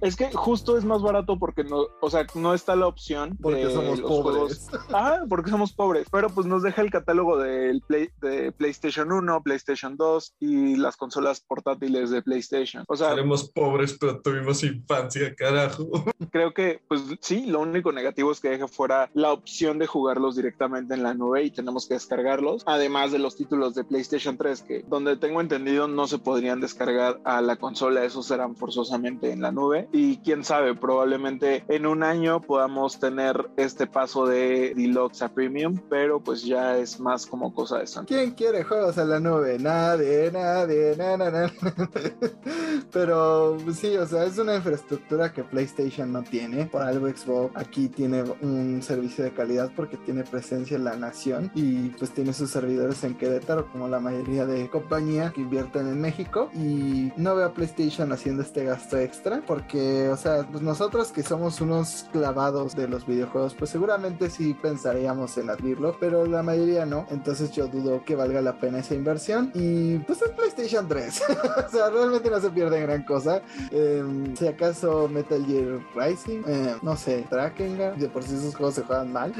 es que justo es más barato porque no, o sea, no está la opción Porque de somos los pobres. juegos. Ajá, porque somos pobres. Pero pues nos deja el catálogo del Play, de PlayStation 1, PlayStation 2 y las consolas portátiles de PlayStation. O sea, Seremos pobres, pero tuvimos infancia, carajo. creo que, pues sí, lo único negativo es que deja fuera la opción de jugarlos directamente en la nube y tenemos que descargarlos. Además de los títulos de PlayStation 3, que donde tengo entendido no se podrían descargar a la consola, esos serán forzosamente en la nube. Y quién sabe, probablemente en un año podamos tener este paso de Deluxe a Premium, pero pues ya es más como cosa de Sony. ¿Quién quiere juegos en la nube? Nadie, nadie, na, na, na. [LAUGHS] Pero sí, o sea, es una infraestructura que PlayStation no tiene. Por algo Xbox aquí tiene un servicio de calidad porque tiene presencia en la nación y pues tiene sus servidores en Querétaro como la mayoría de compañías que invierten en México y no veo a PlayStation haciendo este gasto extra porque, o sea, pues nosotros que somos unos clavados de los videojuegos, pues seguramente sí pensaríamos en adquirirlo, pero la mayoría no. Entonces yo dudo que valga la pena esa inversión y pues es PlayStation 3. [LAUGHS] o sea, realmente no se pierde gran cosa. Eh, si acaso Metal Gear Rising, eh, no sé, Drakengard, de por sí esos juegos se juegan mal.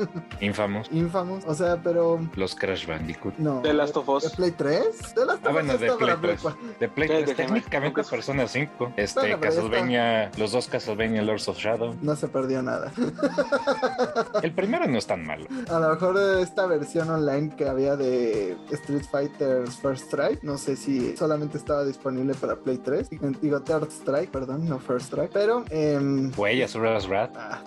[LAUGHS] Infamous. Infamous, o sea, pero Los Crash Bandicoot. no. The Last of Us. ¿De Play 3? De Last Ah, of bueno, Us de está Play para Play 3. 4. De Play Sí, 3, de técnicamente Persona 5. Este, Ya Castlevania, los dos Castlevania Lords of Shadow. No se perdió nada. [LAUGHS] El primero no es tan malo. A lo mejor esta versión online que había de Street Fighter First Strike, no sé si solamente estaba disponible para Play 3. Digo Third Strike, perdón, no First Strike. Pero, em, Güey, Asura's Wrath. ah,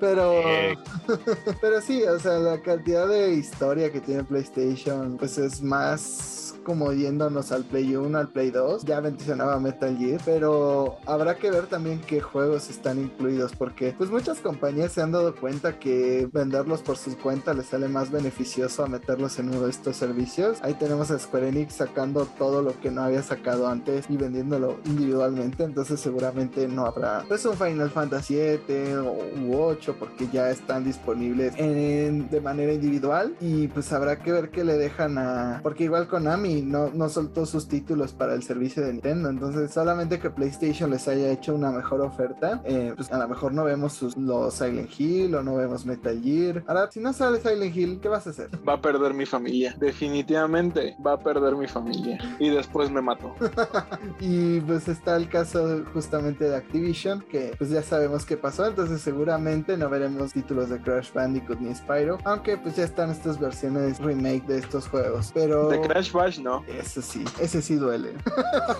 pero, Eh. [LAUGHS] pero sí, o sea, la cantidad de historia que tiene PlayStation, pues es más como yéndonos al Play 1, al Play 2. Ya mencionaba Metal Gear, pero habrá que ver también qué juegos están incluidos, porque pues muchas compañías se han dado cuenta que venderlos por sus cuentas les sale más beneficioso a meterlos en uno de estos servicios. Ahí tenemos a Square Enix sacando todo lo que no había sacado antes y vendiéndolo individualmente, entonces seguramente no habrá pues un Final Fantasy 7 o, u 8 porque ya están disponibles en- de manera individual y pues habrá que ver qué le dejan a porque igual Konami no, no soltó sus títulos para el servicio de Nintendo entonces solamente que PlayStation les haya hecho una mejor oferta eh, pues a lo mejor no vemos sus, los Silent Hill o no vemos Metal Gear ahora si no sale Silent Hill ¿qué vas a hacer? Va a perder mi familia. Definitivamente va a perder mi familia. Y después me mato. [LAUGHS] Y pues está el caso justamente de Activision, que pues ya sabemos qué pasó, entonces seguramente no veremos títulos de Crash Bandicoot ni Spyro, aunque pues ya están estas versiones remake de estos juegos, pero... De Crash Bash no. Ese sí, ese sí duele.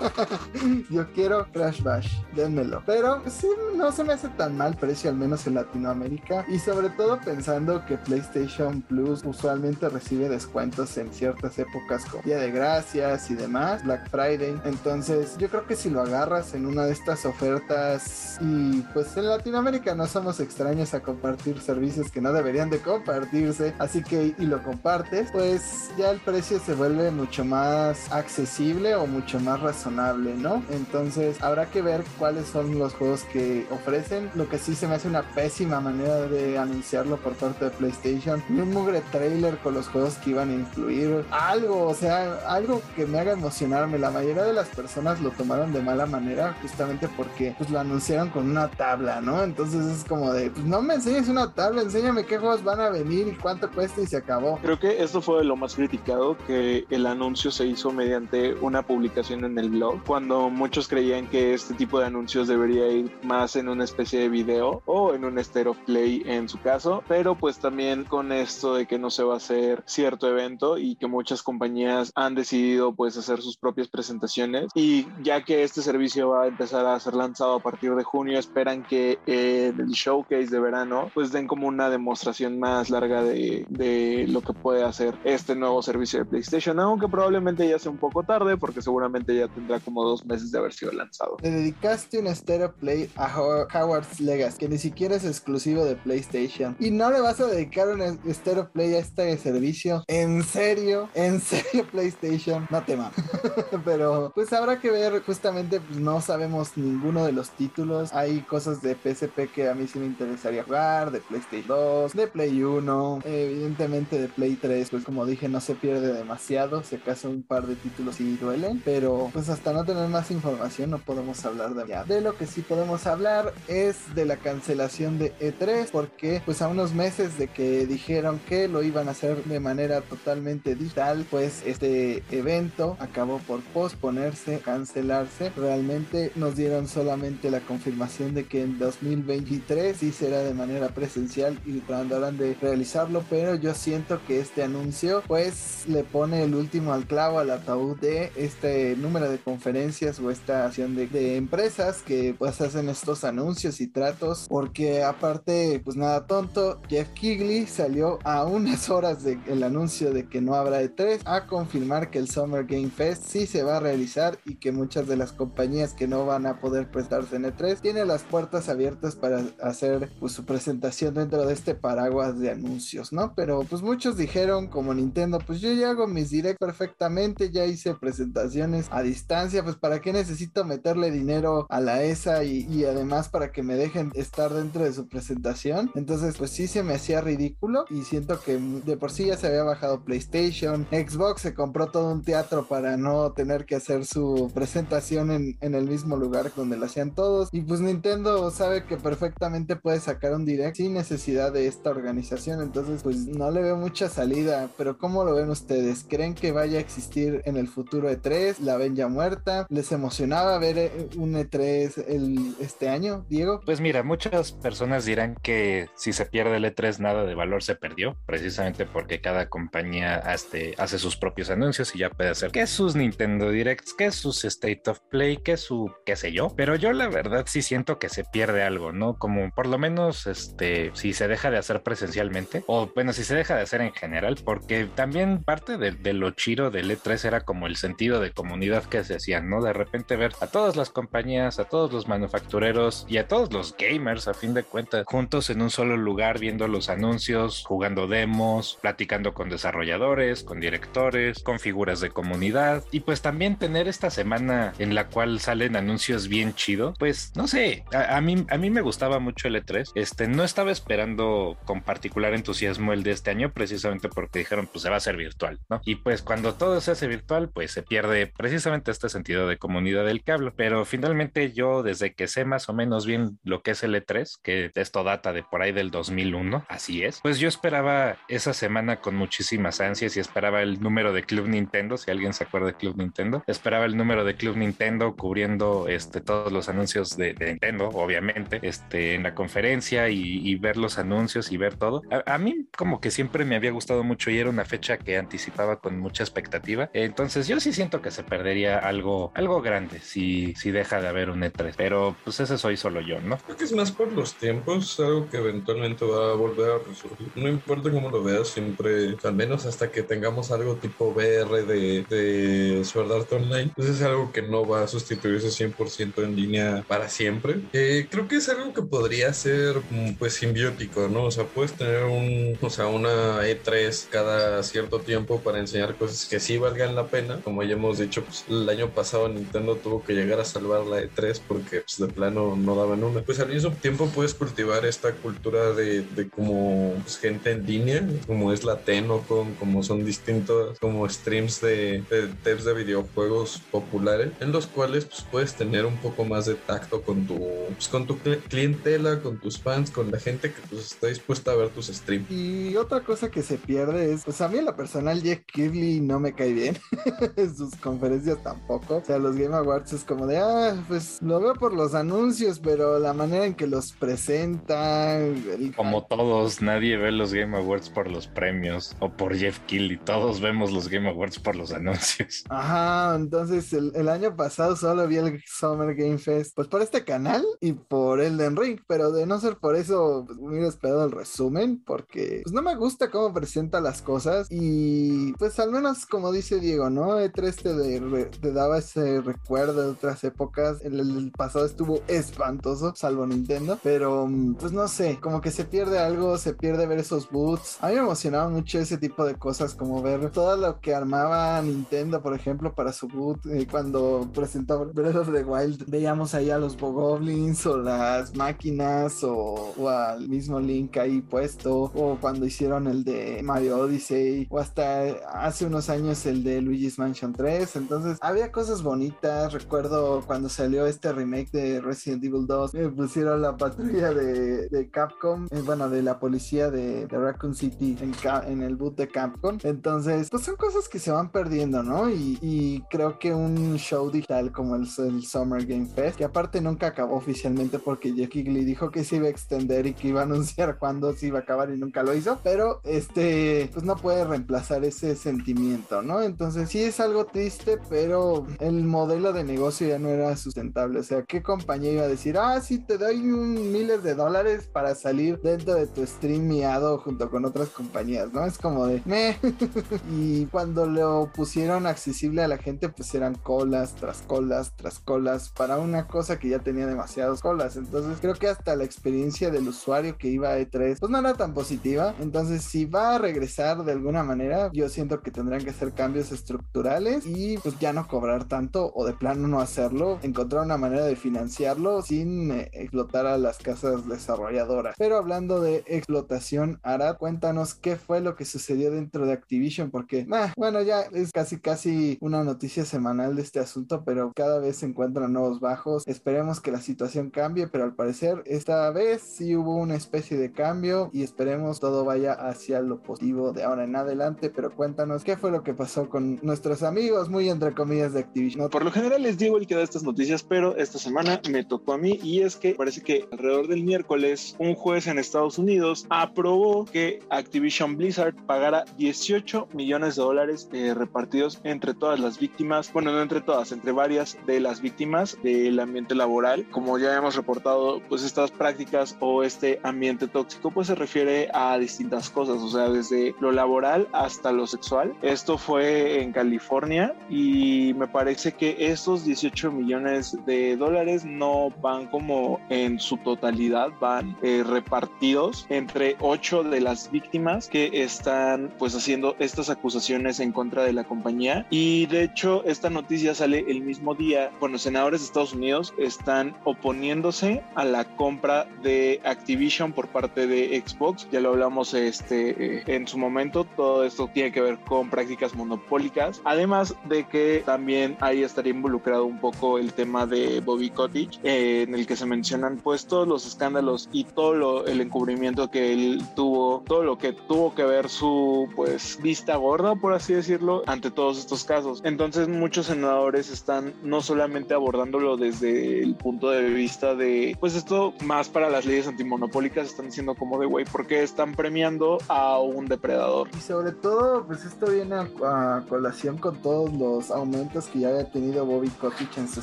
[LAUGHS] Yo quiero Crash Bash, dénmelo. Pero sí, no se me hace tan mal precio, al menos en Latinoamérica. Y sobre todo pensando que PlayStation Plus usualmente recibe descuentos en ciertas épocas como Día de Gracias y demás, Black Friday. Entonces yo creo que si lo agarras en una de estas ofertas y pues en Latinoamérica no somos extraños a compartir servicios que no deberían de compartirse, así que y lo compartes, pues ya el precio se vuelve mucho más más accesible o mucho más razonable, ¿no? Entonces habrá que ver cuáles son los juegos que ofrecen. Lo que sí se me hace una pésima manera de anunciarlo por parte de PlayStation. Un mugre trailer con los juegos que iban a incluir. Algo, o sea, algo que me haga emocionarme. La mayoría de las personas lo tomaron de mala manera justamente porque pues lo anunciaron con una tabla, ¿no? Entonces es como de, pues no me enseñes una tabla, enséñame qué juegos van a venir y cuánto cuesta y se acabó. Creo que esto fue lo más criticado, que el anuncio se hizo mediante una publicación en el blog, cuando muchos creían que este tipo de anuncios debería ir más en una especie de video o en un stereo play en su caso, pero pues también con esto de que no se va a hacer cierto evento y que muchas compañías han decidido pues hacer sus propias presentaciones. Y ya que este servicio va a empezar a ser lanzado a partir de junio, esperan que en el showcase de verano pues den como una demostración más larga de, de lo que puede hacer este nuevo servicio de PlayStation, aunque probablemente ya sea un poco tarde porque seguramente ya tendrá como dos meses de haber sido lanzado. Le dedicaste un Stereo Play a Howard's Legacy, que ni siquiera es exclusivo de PlayStation. Y no le vas a dedicar un Stereo Play a este servicio. ¿En serio? ¿En serio [LAUGHS] PlayStation? No te mames. [LAUGHS] Pero pues habrá que ver, justamente pues, no sabemos ninguno de los títulos. Hay cosas de PSP que a mí sí me interesaría jugar, de PlayStation 2, de Play 1, evidentemente de Play 3, pues como dije, no se pierde demasiado. Si acaso un par de títulos sí duelen, pero pues hasta no tener más información no podemos hablar de ya. De lo que sí podemos hablar es de la cancelación de E3, porque pues a unos meses de que dijeron que lo iban a hacer de manera totalmente digital, pues este evento acabó por posponerse, cancelarse. Realmente nos dieron solamente la confirmación de que en 2023 sí será de manera presencial y tratarán de realizarlo, pero yo siento que este anuncio pues le pone el último al clavo al ataúd de este número de conferencias o esta acción de, empresas que pues hacen estos anuncios y tratos porque aparte pues nada tonto Jeff Kigley salió a unas [LAUGHS] horas del anuncio de que no habrá E3 a confirmar que el Summer Game Fest sí se va a realizar y que muchas de las compañías que no van a poder prestarse en E3 tienen las puertas abiertas para hacer pues su presentación dentro de este paraguas de anuncios, ¿no? Pero pues muchos dijeron como Nintendo, pues yo ya hago mis direct perfectamente, ya hice presentaciones a distancia, pues para qué necesito meterle dinero a la ESA y, y además para que me dejen estar dentro de su presentación. Entonces pues sí se me hacía ridículo y siento que de por sí ya se había bajado PlayStation, Xbox se compró todo un teatro para no tener que hacer su presentación en, en el mismo lugar donde lo hacían todos y pues Nintendo sabe que perfectamente puede sacar un direct sin necesidad de esta organización, entonces pues no le veo mucha salida, pero ¿cómo lo ven ustedes? ¿Creen que vaya a existir en el futuro E3? ¿La ven ya muerta? ¿Les emocionaba ver eh, un E3 el, este año, Diego? Pues mira, muchas personas dirán que si se pierde el E3 nada de valor se perdió, precisamente porque cada compañía hace, hace sus propios anuncios y ya puede hacer que sus Nintendo Directs, que sus State of Play, que su qué sé yo, pero yo la verdad sí siento que se pierde algo, ¿no? Como por lo menos este si se deja de hacer presencialmente o bueno, si se deja de hacer en general, porque también parte de, de lo chiro del E3 era como el sentido de comunidad que se hacían, ¿no? De repente ver a todas las compañías, a todos los manufactureros y a todos los gamers a fin de cuentas juntos en un solo lugar viendo los anuncios, jugando demos, platicando con desarrolladores, con directores, con figuras de comunidad y pues también tener esta semana en la cual salen anuncios bien chido, pues no sé, a, a mí a mí me gustaba mucho el E3, este no estaba esperando con particular entusiasmo el de este año precisamente porque dijeron pues se va a hacer virtual, ¿no? Y pues cuando todo se hace virtual pues se pierde precisamente este sentido de comunidad del hablo, pero finalmente yo desde que sé más o menos bien lo que es el E3, que esto data de por ahí del 2001, así es, pues yo esperaba esa semana con muchísimas ansias y esperaba el número de Club Nintendo, si alguien se acuerda de Club Nintendo, esperaba el número de Club Nintendo cubriendo este, todos los anuncios de, de Nintendo, obviamente, este, en la conferencia y, y ver los anuncios y ver todo. A, a, mí como que siempre me había gustado mucho y era una fecha que anticipaba con mucha expectativa, entonces yo sí siento que se perdería algo, algo grande si, si deja de haber un E3, pero pues ese soy solo yo, ¿no? Creo que es más por los tiempos, algo que eventualmente va a volver a resurgir. No importa cómo lo veas, siempre, al menos hasta que tengamos algo tipo VR de, de Sword Art Online, pues es algo que no va a sustituirse 100% en línea para siempre. Eh, creo que es algo que podría ser mm, pues simbiótico, ¿no? O sea, puedes tener un, o sea, una E3 cada cierto tiempo para enseñar cosas que que sí valgan la pena. Como ya hemos dicho, pues, el año pasado Nintendo tuvo que llegar a salvar la E3 porque pues, de plano no daban una. Pues al mismo tiempo puedes cultivar esta cultura de, de como pues, gente en línea, como es la Tenocon, como son distintos como streams de, de devs de videojuegos populares, en los cuales pues, puedes tener un poco más de tacto con tu, pues, con tu clientela, con tus fans, con la gente que pues, está dispuesta a ver tus streams. Y otra cosa que se pierde es, pues a mí en lo personal Jeff Kirby no me cae bien, [LAUGHS] sus conferencias tampoco, o sea, los Game Awards es como de, ah, pues lo veo por los anuncios, pero la manera en que los presentan... Como todos, nadie ve los Game Awards por los premios o por Jeff Keighley, todos vemos los Game Awards por los anuncios. [LAUGHS] Ajá, entonces el, el año pasado solo vi el Summer Game Fest, pues por este canal y por Elden Ring, pero de no ser por eso, pues, hubiera esperado el resumen, porque pues no me gusta cómo presenta las cosas y pues al menos como dice Diego, ¿no? E3 te, te daba ese recuerdo de otras épocas, el, pasado estuvo espantoso, salvo Nintendo, pero pues no sé, como que se pierde algo, se pierde ver esos boots. A mí me emocionaba mucho ese tipo de cosas, como ver todo lo que armaba Nintendo, por ejemplo, para su boot, eh, cuando presentó Breath of the Wild, veíamos ahí a los Bogoblins o las máquinas o, o, al mismo Link ahí puesto, o cuando hicieron el de Mario Odyssey, o hasta hace unos años el de Luigi's Mansion 3. Entonces, había cosas bonitas. Recuerdo cuando salió este remake de Resident Evil 2, me pusieron la patrulla de, de Capcom, eh, bueno, de la policía de, de Raccoon City en, en, el boot de Capcom. Entonces, pues son cosas que se van perdiendo, ¿no? Y, y creo que un show digital como el, el, Summer Game Fest, que aparte nunca acabó oficialmente porque Jeff Kigley dijo que se iba a extender y que iba a anunciar cuándo se iba a acabar y nunca lo hizo, pero este, pues no puede reemplazar ese sentimiento, Entonces sí es algo triste, pero el modelo de negocio ya no era sustentable. O sea, ¿qué compañía iba a decir, ah, sí, te doy miles de dólares para salir dentro de tu stream miado junto con otras compañías, ¿no? Es como de, meh. [LAUGHS] y cuando lo pusieron accesible a la gente, pues eran colas tras colas tras colas para una cosa que ya tenía demasiadas colas. Entonces creo que hasta la experiencia del usuario que iba a E3, pues no era tan positiva. Entonces si va a regresar de alguna manera, yo siento que tendrán que hacer cambios estructurales y pues ya no cobrar tanto o de plano no hacerlo, encontrar una manera de financiarlo sin eh, explotar a las casas desarrolladoras. Pero hablando de explotación, Arad, cuéntanos qué fue lo que sucedió dentro de Activision, porque bueno, ya es casi casi una noticia semanal de este asunto, pero cada vez se encuentran nuevos bajos. Esperemos que la situación cambie, pero al parecer esta vez sí hubo una especie de cambio y esperemos todo vaya hacia lo positivo de ahora en adelante, pero cuéntanos qué fue lo que pasó con nuestros amigos, muy entre comillas, de Activision. Por lo general les digo el que da estas noticias, pero esta semana me tocó a mí y es que parece que alrededor del miércoles un juez en Estados Unidos aprobó que Activision Blizzard pagara 18 millones de dólares eh, repartidos entre todas las víctimas, bueno, no entre todas, entre varias de las víctimas del ambiente laboral. Como ya hemos reportado, pues estas prácticas o este ambiente tóxico pues se refiere a distintas cosas, o sea, desde lo laboral hasta lo sexual. Esto fue en California y me parece que estos 18 millones de dólares no van como en su totalidad, van eh, repartidos entre 8 de las víctimas que están pues haciendo estas acusaciones en contra de la compañía. Y de hecho esta noticia sale el mismo día, bueno, senadores de Estados Unidos están oponiéndose a la compra de Activision por parte de Xbox, ya lo hablamos este, eh, en su momento, todo esto tiene que ver con prácticas monopólicas, además de que también ahí estaría involucrado un poco el tema de Bobby Kotick, eh, en el que se mencionan pues todos los escándalos y todo lo, el encubrimiento que él tuvo, todo lo que tuvo que ver su pues vista gorda, por así decirlo, ante todos estos casos. Entonces muchos senadores están no solamente abordándolo desde el punto de vista de pues esto más para las leyes antimonopólicas, están diciendo como de güey, ¿por qué están premiando a un depredador? Y sobre todo, pues esto viene a, a, colación con todos los aumentos que ya había tenido Bobby Kotick en su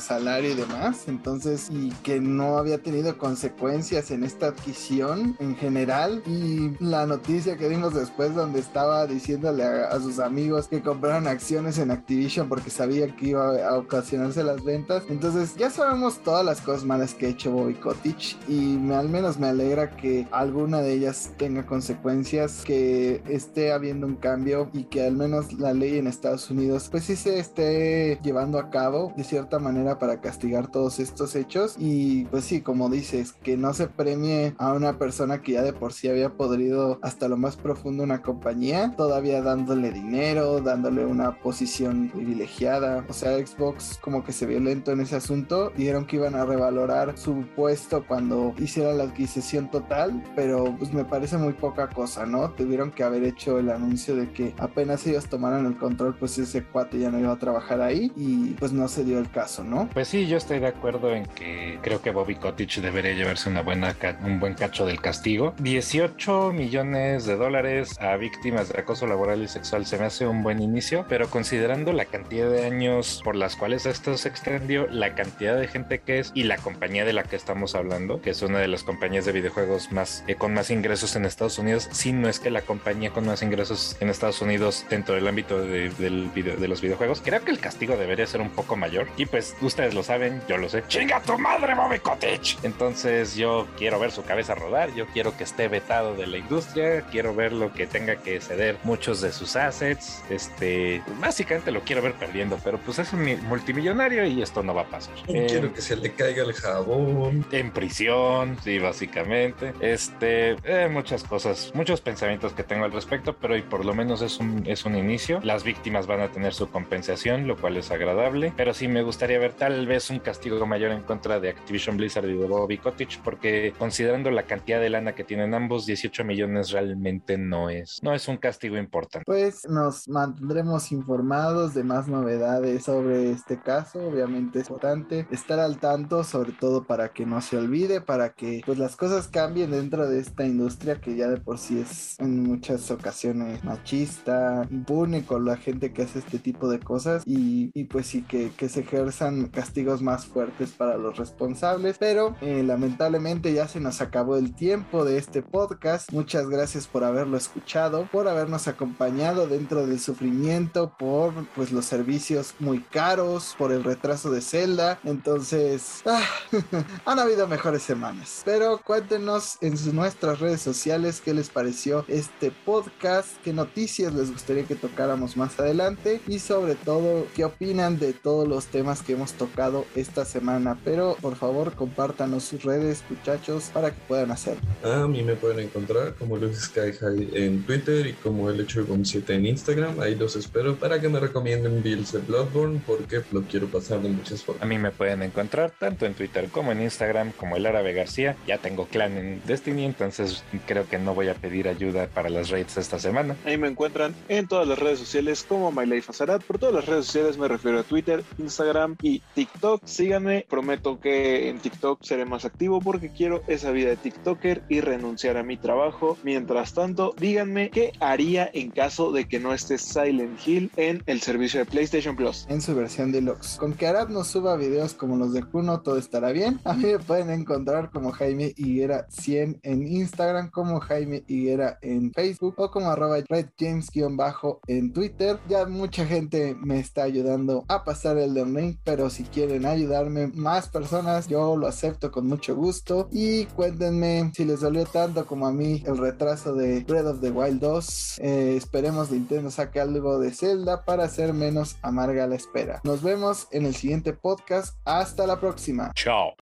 salario y demás. Entonces, y que no había tenido consecuencias en esta adquisición en general. Y la noticia que vimos después, donde estaba diciéndole a, a sus amigos que compraran acciones en Activision porque sabía que iba a ocasionarse las ventas. Entonces, ya sabemos todas las cosas malas que ha hecho Bobby Kotick. Y me, al menos me alegra que alguna de ellas tenga consecuencias, que esté habiendo un cambio y que al menos la ley en Estados Unidos pues sí se esté llevando a cabo de cierta manera para castigar todos estos hechos y pues sí, como dices, que no se premie a una persona que ya de por sí había podrido hasta lo más profundo una compañía, todavía dándole dinero, dándole una posición privilegiada. O sea, Xbox como que se vio lento en ese asunto, dijeron que iban a revalorar su puesto cuando hiciera la adquisición total, pero pues me parece muy poca cosa, ¿no? Tuvieron que haber hecho el anuncio de que apenas ellos tomaran el control, pues ese cuate ya no iba a trabajar ahí y pues no se dio el caso, ¿no? Pues sí, yo estoy de acuerdo en que creo que Bobby Kotick debería llevarse una buena un buen cacho del castigo. 18 millones de dólares a víctimas de acoso laboral y sexual se me hace un buen inicio, pero considerando la cantidad de años por las cuales esto se extendió, la cantidad de gente que es y la compañía de la que estamos hablando, que es una de las compañías de videojuegos más eh, con más ingresos en Estados Unidos, si no es que la compañía con más ingresos en Estados Unidos dentro del ámbito de, del de los videojuegos, creo que el castigo debería ser un poco mayor. Y pues ustedes lo saben, yo lo sé. ¡Chinga tu madre, Bobby Cottage! Entonces yo quiero ver su cabeza rodar, yo quiero que esté vetado de la industria, quiero ver lo que tenga que ceder muchos de sus assets. Este, básicamente lo quiero ver perdiendo, pero pues es un multimillonario y esto no va a pasar. Quiero que se le caiga el jabón. En prisión, sí, básicamente. Este, eh, muchas cosas, muchos pensamientos que tengo al respecto, pero hoy por lo menos es un, es un inicio. Las víctimas van a tener su compensación, lo cual es agradable, pero sí me gustaría ver tal vez un castigo mayor en contra de Activision Blizzard y de Bobby Kotick, porque considerando la cantidad de lana que tienen ambos, 18 millones realmente no es, no es un castigo importante. Pues nos mantendremos informados de más novedades sobre este caso, obviamente es importante estar al tanto, sobre todo para que no se olvide, para que pues las cosas cambien dentro de esta industria que ya de por sí es en muchas ocasiones machista, impune con la gente que hace este tipo de cosas y, pues sí que, se ejerzan castigos más fuertes para los responsables. Pero eh, lamentablemente ya se nos acabó el tiempo de este podcast. Muchas gracias por haberlo escuchado, por habernos acompañado dentro del sufrimiento, por pues los servicios muy caros, por el retraso de Zelda. Entonces, ah, [LAUGHS] han habido mejores semanas. Pero cuéntenos en nuestras redes sociales qué les pareció este podcast, qué noticias les gustaría que más adelante y sobre todo qué opinan de todos los temas que hemos tocado esta semana. Pero por favor compártanos sus redes muchachos para que puedan hacerlo. A mí me pueden encontrar como Luis Sky High en Twitter y como el hecho con 7 en Instagram. Ahí los espero para que me recomienden builds de Bloodborne porque lo quiero pasar de muchas formas. A mí me pueden encontrar tanto en Twitter como en Instagram como el Árabe García. Ya tengo clan en Destiny, entonces creo que no voy a pedir ayuda para las raids esta semana. Ahí me encuentran en todas las redes sociales como MyLifeAzarat. Por todas las redes sociales me refiero a Twitter, Instagram y TikTok. Síganme, prometo que en TikTok seré más activo porque quiero esa vida de TikToker y renunciar a mi trabajo. Mientras tanto, díganme qué haría en caso de que no esté Silent Hill en el servicio de PlayStation Plus. En su versión deluxe. Con que Arad nos suba videos como los de Kuno, todo estará bien. A mí me pueden encontrar como Jaime Higuera 100 en Instagram, como Jaime Higuera en Facebook o como arroba redjames-bajo Twitter. Ya mucha gente me está ayudando a pasar el Ring, pero si quieren ayudarme más personas, yo lo acepto con mucho gusto. Y cuéntenme si les dolió tanto como a mí el retraso de Breath of the Wild 2. Eh, esperemos Nintendo saque algo de Zelda para hacer menos amarga la espera. Nos vemos en el siguiente podcast. Hasta la próxima. Chao.